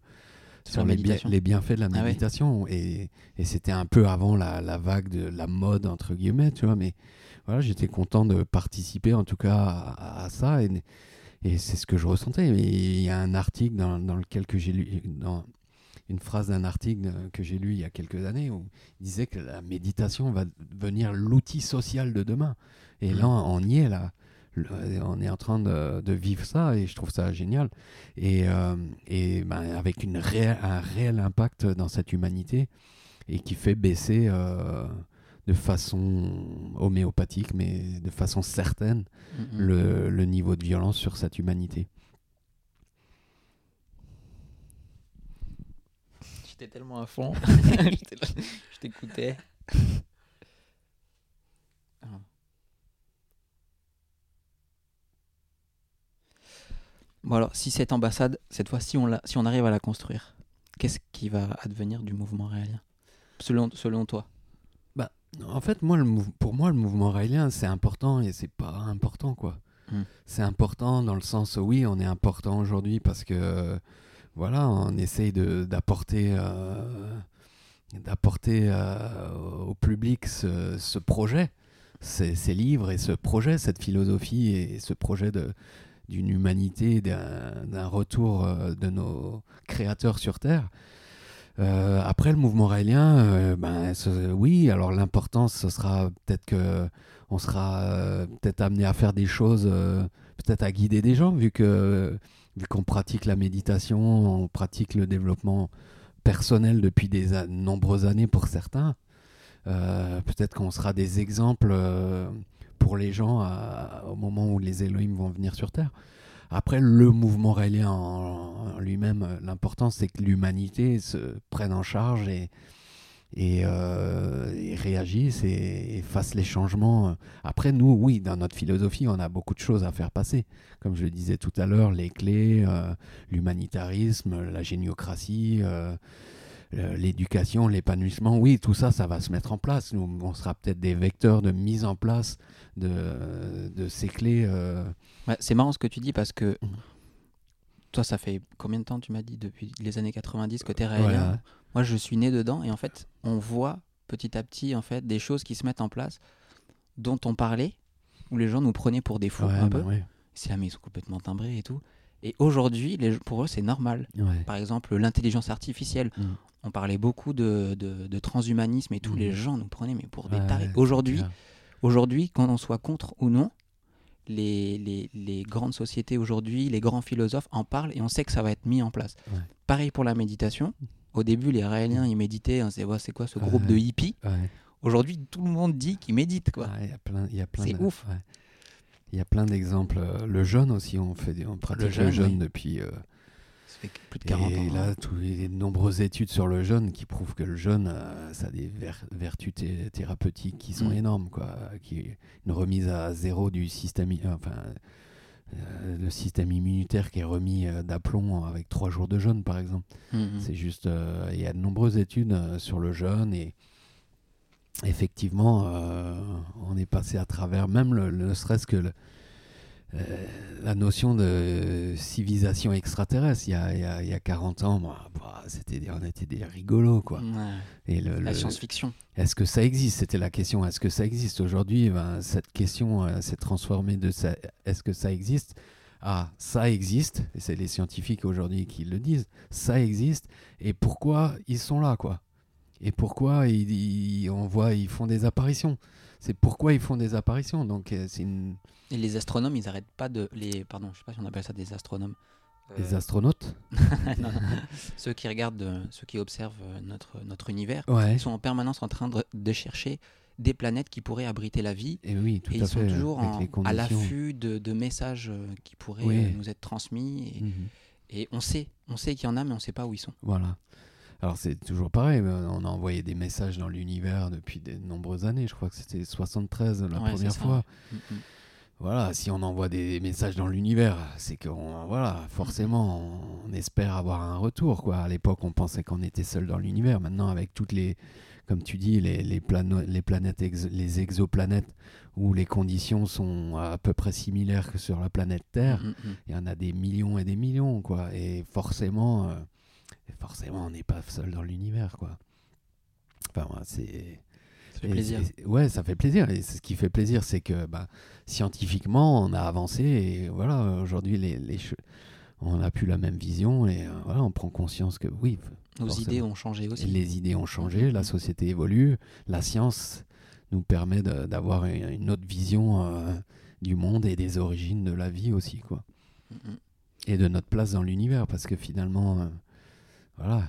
Sur les, bienfaits de la Ah ouais. méditation. Et, et c'était un peu avant la, la vague de la mode, entre guillemets, tu vois. Mais voilà, j'étais content de participer en tout cas à, à ça. Et, et c'est ce que je ressentais. Il y a un article dans, dans lequel que j'ai lu, dans une phrase d'un article que j'ai lu il y a quelques années où il disait que la méditation va devenir l'outil social de demain. Et là, on y est là. Le- On est en train de, de vivre ça et je trouve ça génial. Et, euh, et ben, avec une un réel impact dans cette humanité et qui fait baisser euh, de façon homéopathique, mais de façon certaine, Mm, mm. le, le niveau de violence sur cette humanité. J'étais tellement à fond. Je t'écoutais. Bon alors, si cette ambassade, cette fois-ci, on la, si on arrive à la construire, qu'est-ce qui va advenir du mouvement réalien selon, selon toi? En fait, moi, le pour moi, le mouvement raélien, c'est important et c'est pas important, quoi. Mm. C'est important dans le sens, oui, on est important aujourd'hui parce que, voilà, on essaye d'apporter euh, d'apporter euh, au public ce, ce projet, ces, ces livres et ce projet, cette philosophie et ce projet de d'une humanité, d'un retour euh, de nos créateurs sur Terre. Euh, après le mouvement raélien, euh, ben, ce- oui, alors l'importance, ce sera peut-être que on sera peut-être amené à faire des choses, peut-être à guider des gens, vu que vu qu'on pratique la méditation, on pratique le développement personnel depuis des nombreuses années pour certains. Peut-être qu'on sera des exemples pour les gens à- au moment où les Elohim vont venir sur Terre. Après, le mouvement raélien en, en lui-même, euh, l'important c'est que l'humanité se prenne en charge et, et, euh, réagisse et, fasse les changements. Après, nous, oui, dans notre philosophie, on a beaucoup de choses à faire passer. Comme je le disais tout à l'heure, les clés, euh, l'humanitarisme, la géniocratie, euh, euh, l'éducation, l'épanouissement, oui, tout ça, ça va se mettre en place. Nous, on sera peut-être des vecteurs de mise en place de, de ces clés. euh, Ouais, c'est marrant ce que tu dis parce que Mhm. toi, ça fait combien de temps tu m'as dit depuis les années 90 que tu es ouais, raélien ouais. Moi, je suis né dedans et en fait, on voit petit à petit en fait des choses qui se mettent en place dont on parlait où les gens nous prenaient pour des fous Ouais, un bah peu. ouais, C'est là mais ils sont complètement timbrés et tout. Et aujourd'hui, pour eux, c'est normal. ouais. Par exemple, l'intelligence artificielle. Mhm. On parlait beaucoup de, de- de transhumanisme et tous Mhm. les gens nous prenaient mais pour des tarés. Aujourd'hui. Aujourd'hui, qu'on en soit contre ou non, les, les, les grandes sociétés aujourd'hui, les grands philosophes en parlent et on sait que ça va être mis en place. Ouais. Pareil pour la méditation. Au début, les Raéliens, ils méditaient. hein, c'est ouais, quoi ce groupe Ouais. de hippies. Aujourd'hui, tout le monde dit qu'ils méditent. Il y a plein, il y a plein C'est ouf. Il y a plein d'exemples. Euh, Le jeûne aussi, on fait, on pratique le jeûne, jeûne, oui. depuis. euh, fait plus de 40 et ans. hein. là, tous les nombreuses études sur le jeûne qui prouvent que le jeûne, euh, ça a des ver- vertus thé- thérapeutiques qui sont Mm. énormes, quoi. Qui une remise à zéro du système, enfin, euh, le système immunitaire qui est remis euh, d'aplomb avec trois jours de jeûne, par exemple. Mhm. C'est juste, il y a de nombreuses études sur le jeûne et effectivement, on est passé à travers même le, le- ne serait-ce que le- la notion de civilisation extraterrestre. Il y a, il y a- il y a 40 ans, moi, bah, c'était, on était des rigolos, quoi. Ouais. Et le, La le- science-fiction. est-ce que ça existe? C'était la question. Est-ce que ça existe? Aujourd'hui ben, Cette question euh, s'est transformée de ça, est-ce que ça existe? À ça existe. Et c'est les scientifiques aujourd'hui qui le disent. Ça existe. Et pourquoi ils sont là, quoi? Et pourquoi ils, ils- on voit ils font des apparitions? C'est pourquoi ils font des apparitions? Donc euh, c'est une... Et les astronomes, ils arrêtent pas de. Les... Pardon, je sais pas si on appelle ça des astronomes. Euh, les astronautes. non, non. ceux qui regardent, euh, ceux qui observent euh, notre, notre univers, Ouais. ils sont en permanence en train de, de chercher des planètes qui pourraient abriter la vie. Et oui, tout et à ils sont toujours en- à l'affût de, de messages euh, qui pourraient Oui. euh, nous être transmis. Et, Mhm. et on sait, on sait qu'il y en a, mais on ne sait pas où ils sont. Voilà. Alors c'est toujours pareil, on a envoyé des messages dans l'univers depuis de nombreuses années. Je crois que c'était 73 la Ouais, première fois. Mm, mm. Voilà, si on envoie des messages dans l'univers, c'est qu'on voilà, forcément on, espère avoir un retour quoi. À l'époque, on pensait qu'on était seul dans l'univers. Maintenant avec toutes les comme tu dis les les, plano- les planètes ex- les exoplanètes où les conditions sont à peu près similaires que sur la planète Terre, Mm, mm, mm. il y en a des millions et des millions quoi et forcément euh, forcément on n'est pas seul dans l'univers quoi enfin c'est Ça fait et plaisir. ouais ça fait plaisir et ce qui fait plaisir c'est que bah, scientifiquement on a avancé et voilà aujourd'hui les, les on a plus la même vision et euh, voilà on prend conscience que oui Nos forcément. idées ont changé aussi. les idées ont changé la société évolue la science nous permet d'avoir une, autre vision euh, du monde et des origines de la vie aussi quoi Mm, mm. et de notre place dans l'univers parce que finalement euh, voilà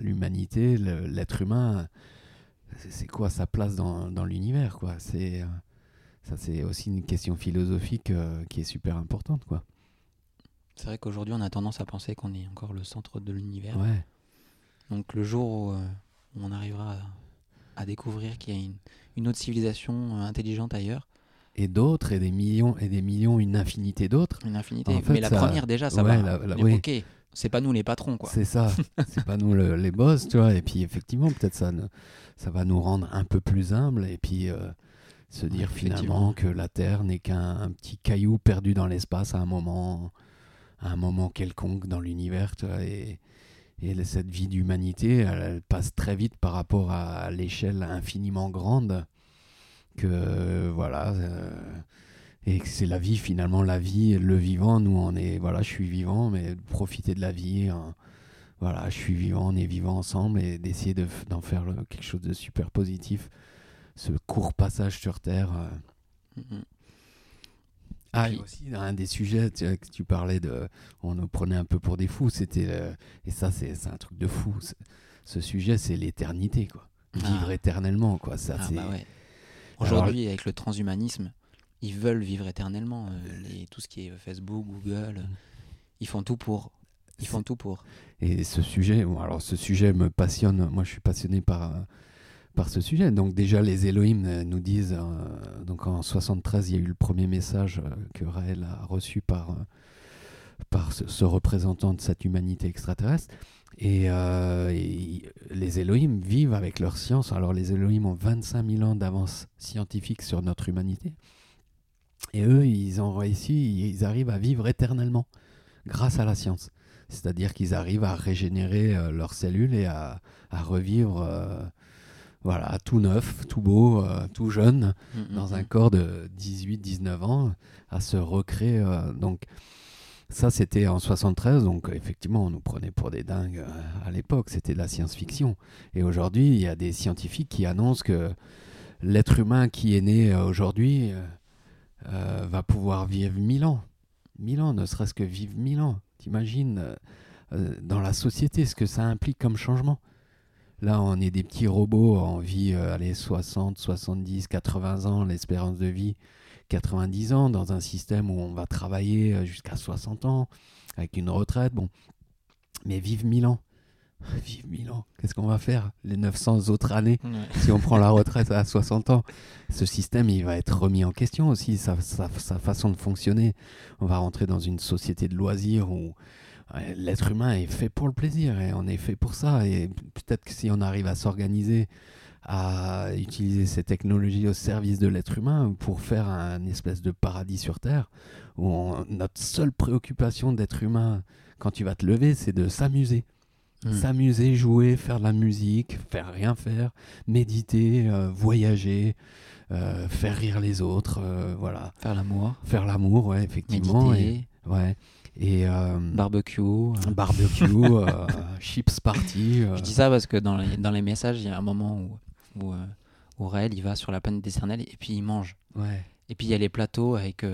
l'humanité l'être humain c'est quoi sa place dans, dans l'univers quoi? C'est euh, ça c'est aussi une question philosophique euh, qui est super importante quoi C'est vrai qu'aujourd'hui, on a tendance à penser qu'on est encore le centre de l'univers. ouais Donc le jour où, euh, où on arrivera à, à découvrir qu'il y a une, une autre civilisation euh, intelligente ailleurs, et d'autres et des millions et des millions une infinité d'autres une infinité. En fait, Mais la ça- première déjà, ça ouais, va. la- la- Mais oui. C'est pas nous les patrons quoi. C'est ça, c'est pas nous le- les boss, tu vois. Et puis effectivement, peut-être ça, ne- ça va nous rendre un peu plus humbles. Et puis, euh, Se dire finalement que la Terre n'est qu'un petit caillou perdu dans l'espace à un moment, à un moment quelconque dans l'univers. Et, et cette vie d'humanité, elle, passe très vite par rapport à l'échelle infiniment grande que voilà. Euh, et que c'est la vie finalement, la vie, le vivant. Nous, on est, voilà, je suis vivant, mais profiter de la vie. Hein. voilà, je suis vivant, on est vivant ensemble et d'essayer d'en faire quelque chose de super positif ce court passage sur Terre. Euh. Mm-hmm. Ah, et aussi, un des sujets tu, que tu parlais de. On nous prenait un peu pour des fous. C'était. Euh, et ça, c'est un truc de fou. Ce sujet, c'est l'éternité, quoi. Vivre ah. éternellement, quoi. Ça, ah, bah Aujourd'hui, avec le transhumanisme, ils veulent vivre éternellement. Euh, tout ce qui est Facebook, Google, ils font tout pour. Ils font tout pour. Et ce sujet, alors ce sujet me passionne. Moi, je suis passionné par par ce sujet. Donc déjà, les Elohim euh, nous disent, euh, donc en 73, il y a eu le premier message euh, que Raël a reçu par, par ce, représentant de cette humanité extraterrestre. Et, les Elohim vivent avec leur science. Alors les Elohim ont 25 000 ans d'avance scientifique sur notre humanité. Et eux, ils ont réussi, ils arrivent à vivre éternellement grâce à la science. C'est-à-dire qu'ils arrivent à régénérer leurs cellules et à, à revivre voilà, tout neuf, tout beau, euh, tout jeune, mm, mm, dans un mm. corps de 18-19 ans, à se recréer. Euh, donc, ça, c'était en 73, donc effectivement, on nous prenait pour des dingues euh, à l'époque, c'était de la science-fiction. Et aujourd'hui, il y a des scientifiques qui annoncent que l'être humain qui est né aujourd'hui va pouvoir vivre 1000 ans. 1000 ans, ne serait-ce que vivre 1000 ans. T'imagines dans la société ce que ça implique comme changement Là, on est des petits robots en vie, euh, allez, 60, 70, 80 ans, l'espérance de vie, 90 ans, dans un système où on va travailler euh, jusqu'à 60 ans, avec une retraite. Bon, mais vive 1000 ans. Vive 1000 ans. Qu'est-ce qu'on va faire les 900 autres années si on prend la retraite à 60 ans? Ce système, il va être remis en question aussi, sa, sa façon de fonctionner. On va rentrer dans une société de loisirs où l'être humain est fait pour le plaisir et on est fait pour ça. Et peut-être que si on arrive à s'organiser, à utiliser ces technologies au service de l'être humain pour faire un espèce de paradis sur Terre, où notre seule préoccupation d'être humain quand tu vas te lever, c'est de s'amuser. Hmm. S'amuser, jouer, faire de la musique, faire rien faire, méditer, euh, voyager, euh, faire rire les autres, euh, voilà. Faire l'amour. Faire l'amour, ouais, effectivement. Méditer. ouais. Et, barbecue. Barbecue, chips party. Je dis ça parce que dans les, dans les messages, il y a un moment où, où, où Raël il va sur la planète éternelle et puis il mange. Ouais. Et puis il y a les plateaux avec,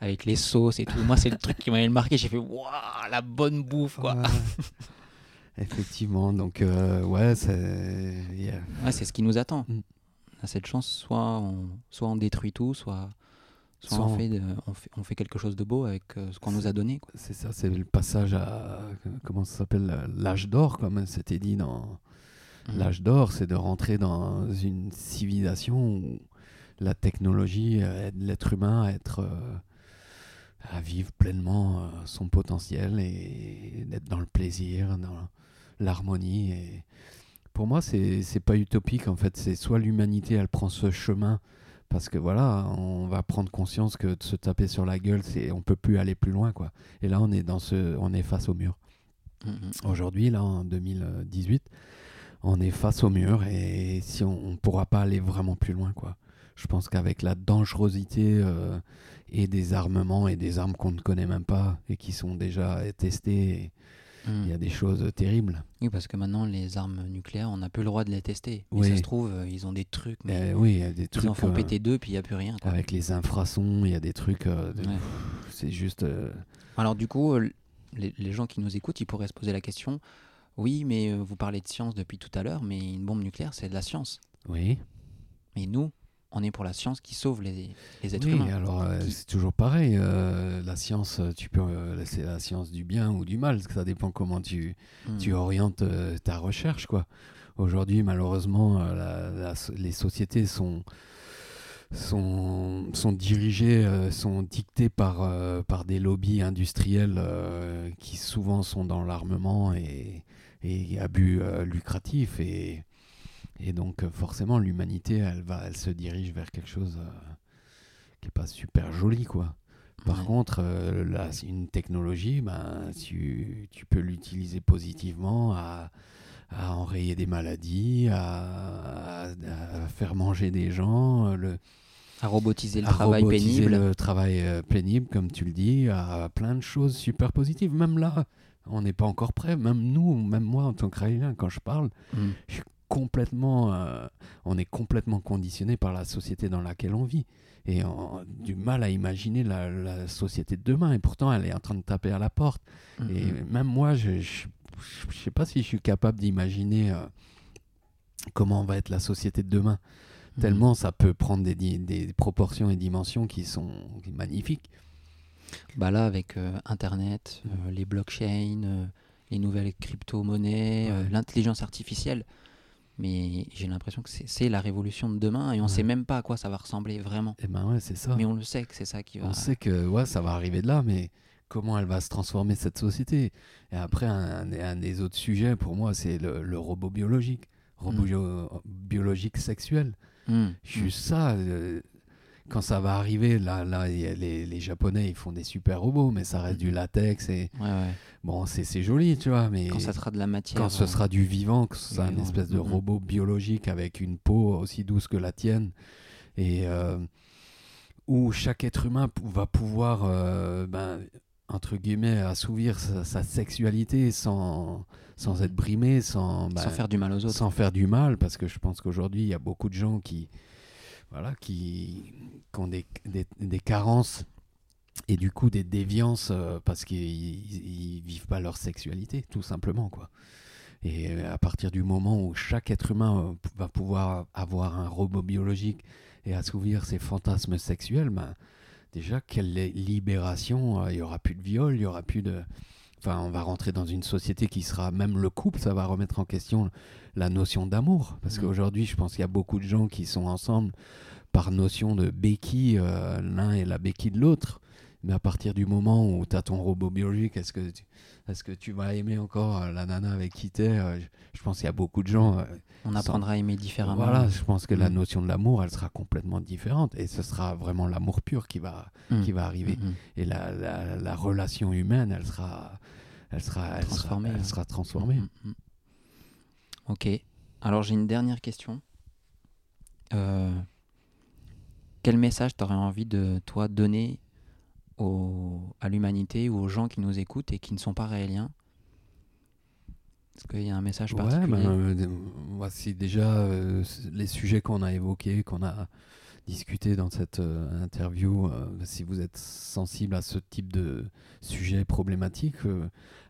avec les sauces et tout. Moi, c'est le truc qui m'a marqué. J'ai fait waouh, la bonne bouffe quoi. Effectivement, donc ouais, c'est. Ouais, c'est ce qui nous attend. Mm. A cette chance, soit on, soit on détruit tout, soit Soit on, fait on, fait, quelque chose de beau avec euh, ce qu'on nous a donné. C'est ça, c'est le passage à, comment ça s'appelle, l'âge d'or, comme c'était dit dans mmh. l'âge d'or, c'est de rentrer dans une civilisation où la technologie aide l'être humain à être, euh, à vivre pleinement euh, son potentiel et d'être dans le plaisir, dans l'harmonie. Et pour moi, c'est pas utopique en fait. C'est soit l'humanité, elle prend ce chemin parce que voilà, on va prendre conscience que de se taper sur la gueule, c'est on peut plus aller plus loin quoi. Et là, on est dans ce, on est face au mur. Mm, mm. Aujourd'hui, là, en 2018, on est face au mur et si on, ne pourra pas aller vraiment plus loin quoi. Je pense qu'avec la dangerosité euh, et des armements et des armes qu'on ne connaît même pas et qui sont déjà testées il y a des choses terribles. Oui, parce que maintenant, les armes nucléaires, on n'a plus le droit de les tester. Oui. ça se trouve, euh, ils ont des trucs. Mais oui, il y a des trucs. Ils en font euh, péter deux, puis il n'y a plus rien. Avec les infrasons, il y a des trucs. Euh, c'est juste. Alors, du coup, les, les, gens qui nous écoutent, ils pourraient se poser la question oui, mais vous parlez de science depuis tout à l'heure, mais une bombe nucléaire, c'est de la science. Oui. Mais nous, on est pour la science qui sauve les, les êtres oui, humains. alors euh, c'est toujours pareil. Euh, la science, tu peux, euh, c'est la science du bien ou du mal. Ça dépend comment tu, hmm. tu orientes ta recherche, quoi. Aujourd'hui, malheureusement, les sociétés sont sont, sont dirigées, sont dictées par, par des lobbies industriels qui souvent sont dans l'armement et, et abus lucratifs et Et donc, euh, forcément, l'humanité, elle, va, elle se dirige vers quelque chose euh, qui n'est pas super joli, quoi. Par Ouais. contre, euh, là, une technologie, ben, tu, tu peux l'utiliser positivement à, à enrayer des maladies, à, à- à faire manger des gens, euh, le, À robotiser le à travail robotiser pénible. le travail euh, pénible, comme tu le dis, à plein de choses super positives. Même là, on n'est pas encore prêt. Même nous, même moi, en tant que Raélien, quand je parle, Mm. Complètement, euh, on est complètement conditionné par la société dans laquelle on vit. Et on a du mal à imaginer la, la société de demain. Et pourtant, elle est en train de taper à la porte. Mm, Et même moi, je ne sais pas si je suis capable d'imaginer euh, comment va être la société de demain. Mm. Tellement ça peut prendre des, des proportions et dimensions qui sont magnifiques. Bah là, avec euh, Internet, les blockchains, les nouvelles crypto-monnaies, Ouais. l'intelligence artificielle. Mais j'ai l'impression que c'est- la révolution de demain et on Ouais. sait même pas à quoi ça va ressembler vraiment. Et ben ouais, c'est ça. Mais on le sait que c'est ça qui va. On sait que ouais, ça va arriver de là, mais comment elle va se transformer cette société? Et après, un, un des autres sujets pour moi, c'est le, le robot biologique, robot Mm. bio- biologique sexuel. Mm, Juste ça, euh, quand ça va arriver, là, là, les, les Japonais, ils font des super robots, mais ça reste du latex et. Ouais, ouais. bon, c'est joli, tu vois, mais Quand ça sera de la matière. quand ce euh, sera du vivant, que ce sera une espèce de mhm. robot biologique avec une peau aussi douce que la tienne, et euh, où chaque être humain va pouvoir, euh, ben, entre guillemets, assouvir sa, sa sexualité sans, sans être brimé, sans, ben, sans faire du mal aux autres. sans faire du mal, parce que je pense qu'aujourd'hui, il y a beaucoup de gens qui, voilà, qui, qui ont des, des- des carences et du coup des déviances euh, parce qu'ils ils- ils vivent pas leur sexualité, tout simplement. quoi. Et euh, à partir du moment où chaque être humain euh, va pouvoir avoir un robot biologique et assouvir ses fantasmes sexuels, ben, déjà, quelle li- libération euh, Il y aura plus de viol, il y aura plus de... Enfin, on va rentrer dans une société qui sera, même le couple, ça va remettre en question la notion d'amour. Parce Mhm. qu'aujourd'hui, je pense qu'il y a beaucoup de gens qui sont ensemble par notion de béquille, euh, l'un et la béquille de l'autre. Mais à partir du moment où tu as ton robot biologique, est-ce que, tu, est-ce que tu vas aimer encore euh, la nana avec qui tu es Je pense qu'il y a beaucoup de gens. euh, On sans- apprendra à aimer différemment. voilà, je pense que la Mm. notion de l'amour, elle sera complètement différente. Et ce sera vraiment l'amour pur qui va, Mm. qui va arriver. Mm. Et la, la, la relation humaine, elle sera, elle sera, elle sera- Transformée, elle hein. sera transformée. Mm. Ok. Alors j'ai une dernière question. Euh, quel message t'aurais envie de toi donner au- à l'humanité ou aux gens qui nous écoutent et qui ne sont pas rééliens Est-ce qu'il y a un message Ouais, particulier? ben, euh, voici déjà euh, les sujets qu'on a évoqués, qu'on a discuté dans cette euh, interview. euh, si vous êtes sensible à ce type de sujet problématique,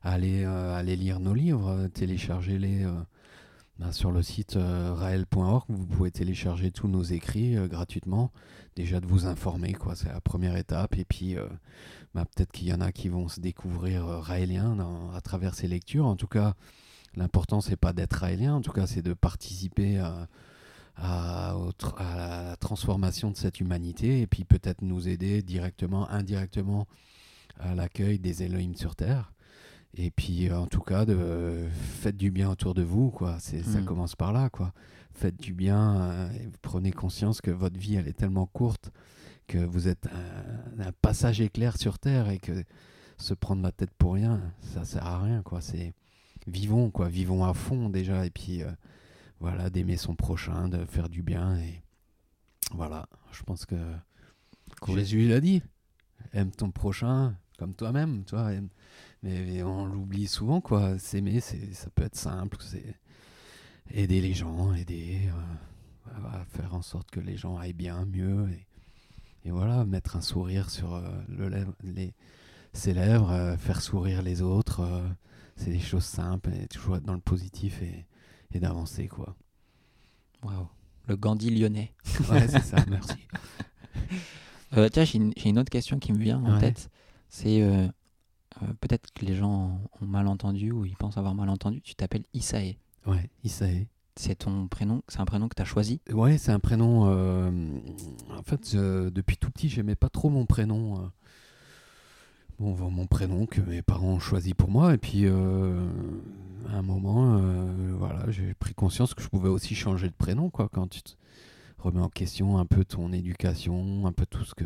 allez, allez lire nos livres, téléchargez-les ben, sur le site euh, rael.org. Vous pouvez télécharger tous nos écrits euh, gratuitement. Déjà de vous informer, quoi, c'est la première étape. Et puis, euh, ben, peut-être qu'il y en a qui vont se découvrir euh, raéliens dans- à travers ces lectures. En tout cas, L'important, c'est pas d'être raélien, en tout cas, c'est de participer à, à la transformation de cette humanité et puis peut-être nous aider directement, indirectement à l'accueil des Elohim sur Terre. Et puis, euh, en tout cas, de, faites du bien autour de vous, quoi. C'est, Ça Mm. commence par là, quoi. Faites du bien, euh, et prenez conscience que votre vie, elle est tellement courte que vous êtes un, un passage éclair sur Terre et que se prendre la tête pour rien, ça sert à rien, quoi. C'est vivons, quoi. Vivons à fond déjà, et puis euh, voilà, d'aimer son prochain, de faire du bien, et voilà. Je pense que. Jésus l'a dit. Aime ton prochain comme toi-même, aime- Mais, on l'oublie souvent, quoi. S'aimer, ça peut être simple. C'est aider les gens, aider, euh, faire en sorte que les gens aillent bien, mieux, et, et voilà, mettre un sourire sur euh, le lèvre- les, ses lèvres, euh, faire sourire les autres. euh, c'est des choses simples et toujours être dans le positif et, et d'avancer, quoi. Waouh. Le Gandhi lyonnais. Ouais, c'est ça, merci. Tiens, j'ai une, une autre question qui me vient en Ouais. tête. C'est euh, euh, peut-être que les gens ont mal entendu ou ils pensent avoir mal entendu. Tu t'appelles Isae. Ouais, Isae. C'est ton prénom, c'est un prénom que tu as choisi? Ouais, c'est un prénom. euh, en fait, je- depuis tout petit, j'aimais pas trop mon prénom. euh, bon, mon prénom que mes parents ont choisi pour moi. Et puis, euh, à un moment, euh, voilà, j'ai pris conscience que je pouvais aussi changer de prénom, quoi, quand tu te remets en question un peu ton éducation, un peu tout ce que.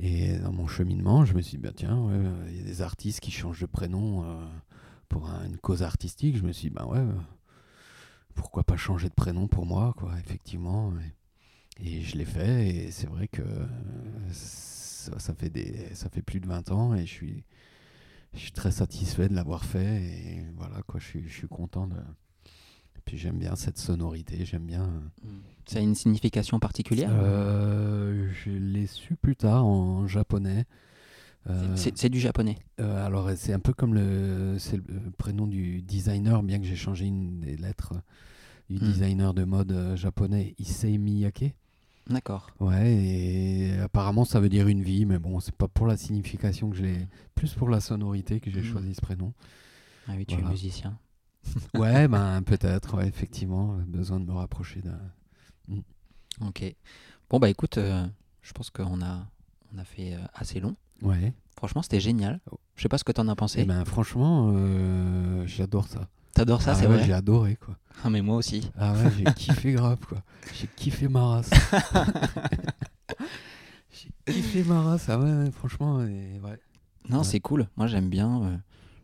Et dans mon cheminement, je me suis dit, bah, tiens, il y a des artistes qui changent de prénom euh, pour une cause artistique. Je me suis dit, bah ouais, pourquoi pas changer de prénom pour moi, quoi, effectivement. Et, je l'ai fait, et c'est vrai que ça, fait des, ça fait plus de 20 ans, et je suis, je suis très satisfait de l'avoir fait, et voilà, quoi, je je suis content de. Puis j'aime bien cette sonorité, j'aime bien. Mm. Ça a une signification particulière euh, Je l'ai su plus tard en japonais. Euh, c'est du japonais. Euh, alors c'est un peu comme le, prénom du designer, bien que j'ai changé une des lettres du hmm. designer de mode euh, japonais Issei Miyake. D'accord. Ouais, et apparemment ça veut dire une vie, mais bon, c'est pas pour la signification que j'ai, plus pour la sonorité que j'ai hmm. choisi ce prénom. Ah oui, tu es musicien. ouais, ben peut-être, ouais, effectivement, besoin de me rapprocher d'un. Hmm. Ok. Bon bah écoute, je pense qu'on a on a fait assez long. Ouais. Franchement, c'était génial. Je sais pas ce que t'en as pensé. Eh ben, franchement, euh, j'adore ça. T'adores ça, ah c'est vrai J'ai adoré, quoi. Ah, mais moi aussi. Ah ouais, j'ai kiffé grave, quoi. J'ai kiffé ma race. j'ai kiffé ma race. Ah ouais, franchement, ouais. Non, c'est cool. Moi, j'aime bien. Euh,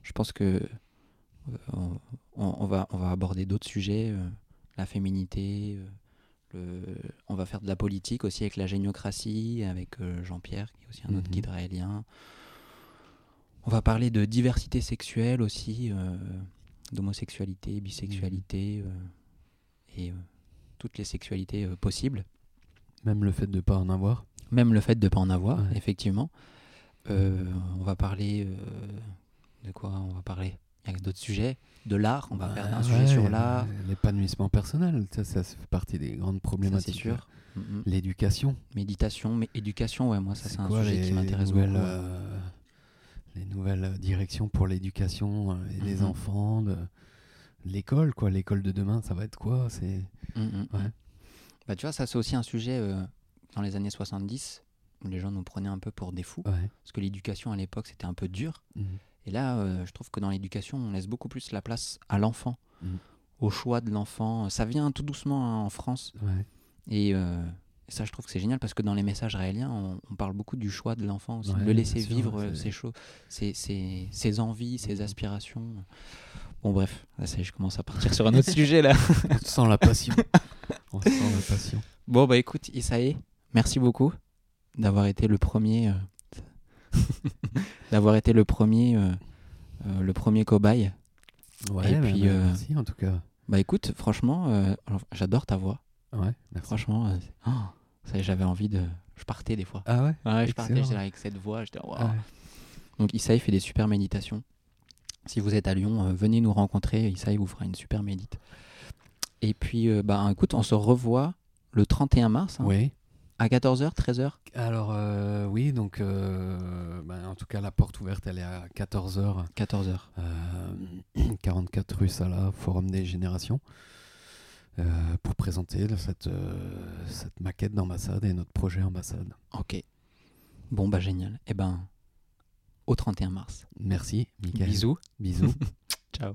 je pense que euh, on, va, on va aborder d'autres sujets. la féminité, on va faire de la politique aussi avec la géniocratie, avec euh, Jean-Pierre, qui est aussi un autre mhm. guide raélien. On va parler de diversité sexuelle aussi, euh, d'homosexualité, bisexualité, mhm. euh, et toutes les sexualités possibles. Même le fait de ne pas en avoir Même le fait de ne pas en avoir, effectivement. on va parler de quoi On va parler? Il y a d'autres sujets, de l'art, on va faire un sujet sur l'art. L'épanouissement personnel, ça, ça fait partie des grandes problématiques. C'est sûr. Mm, mm. L'éducation. Méditation, mais éducation, ouais, moi ça c'est un sujet qui m'intéresse beaucoup. Euh, les nouvelles directions pour l'éducation euh, et les mm, enfants, de, l'école, quoi. L'école de demain, ça va être quoi? C'est. Ouais. Bah, tu vois, ça c'est aussi un sujet euh, dans les années 70 où les gens nous prenaient un peu pour des fous. Parce que l'éducation à l'époque c'était un peu dur. Et là, euh, je trouve que dans l'éducation, on laisse beaucoup plus la place à l'enfant, mm. au choix de l'enfant. Ça vient tout doucement hein, en France. Euh, et, ça, je trouve que c'est génial parce que dans les messages rééliens, on, parle beaucoup du choix de l'enfant aussi, de le laisser vivre ses, choses, ses, ses, envies, ses mm. aspirations. Bon, bref, ça je commence à partir sur un autre sujet là. On sent la passion. On sent la passion. Bon, bah écoute, Isaïe, merci beaucoup d'avoir été le premier. D'avoir été le premier, euh, euh, le premier cobaye. Ouais, et puis, euh, merci en tout cas. Bah écoute, franchement, j'adore ta voix. Ouais, Franchement, oh, j'avais envie de. Je partais des fois. Ah ouais? Ouais, je partais, j'étais avec cette voix, j'étais. Donc Issa fait des super méditations. Si vous êtes à Lyon, venez nous rencontrer. Issa vous fera une super médite. Et puis, bah écoute, on se revoit le 31 mars. Hein. oui. À 14h, 13h Alors euh, oui, donc euh, ben, en tout cas la porte ouverte elle est à 14h. 14h. 44 rue Sala, Forum des Générations, euh, pour présenter cette, cette maquette d'ambassade et notre projet ambassade. Ok. Bon bah génial. Eh ben, au 31 mars. Merci, Bisous. Bisous. Ciao.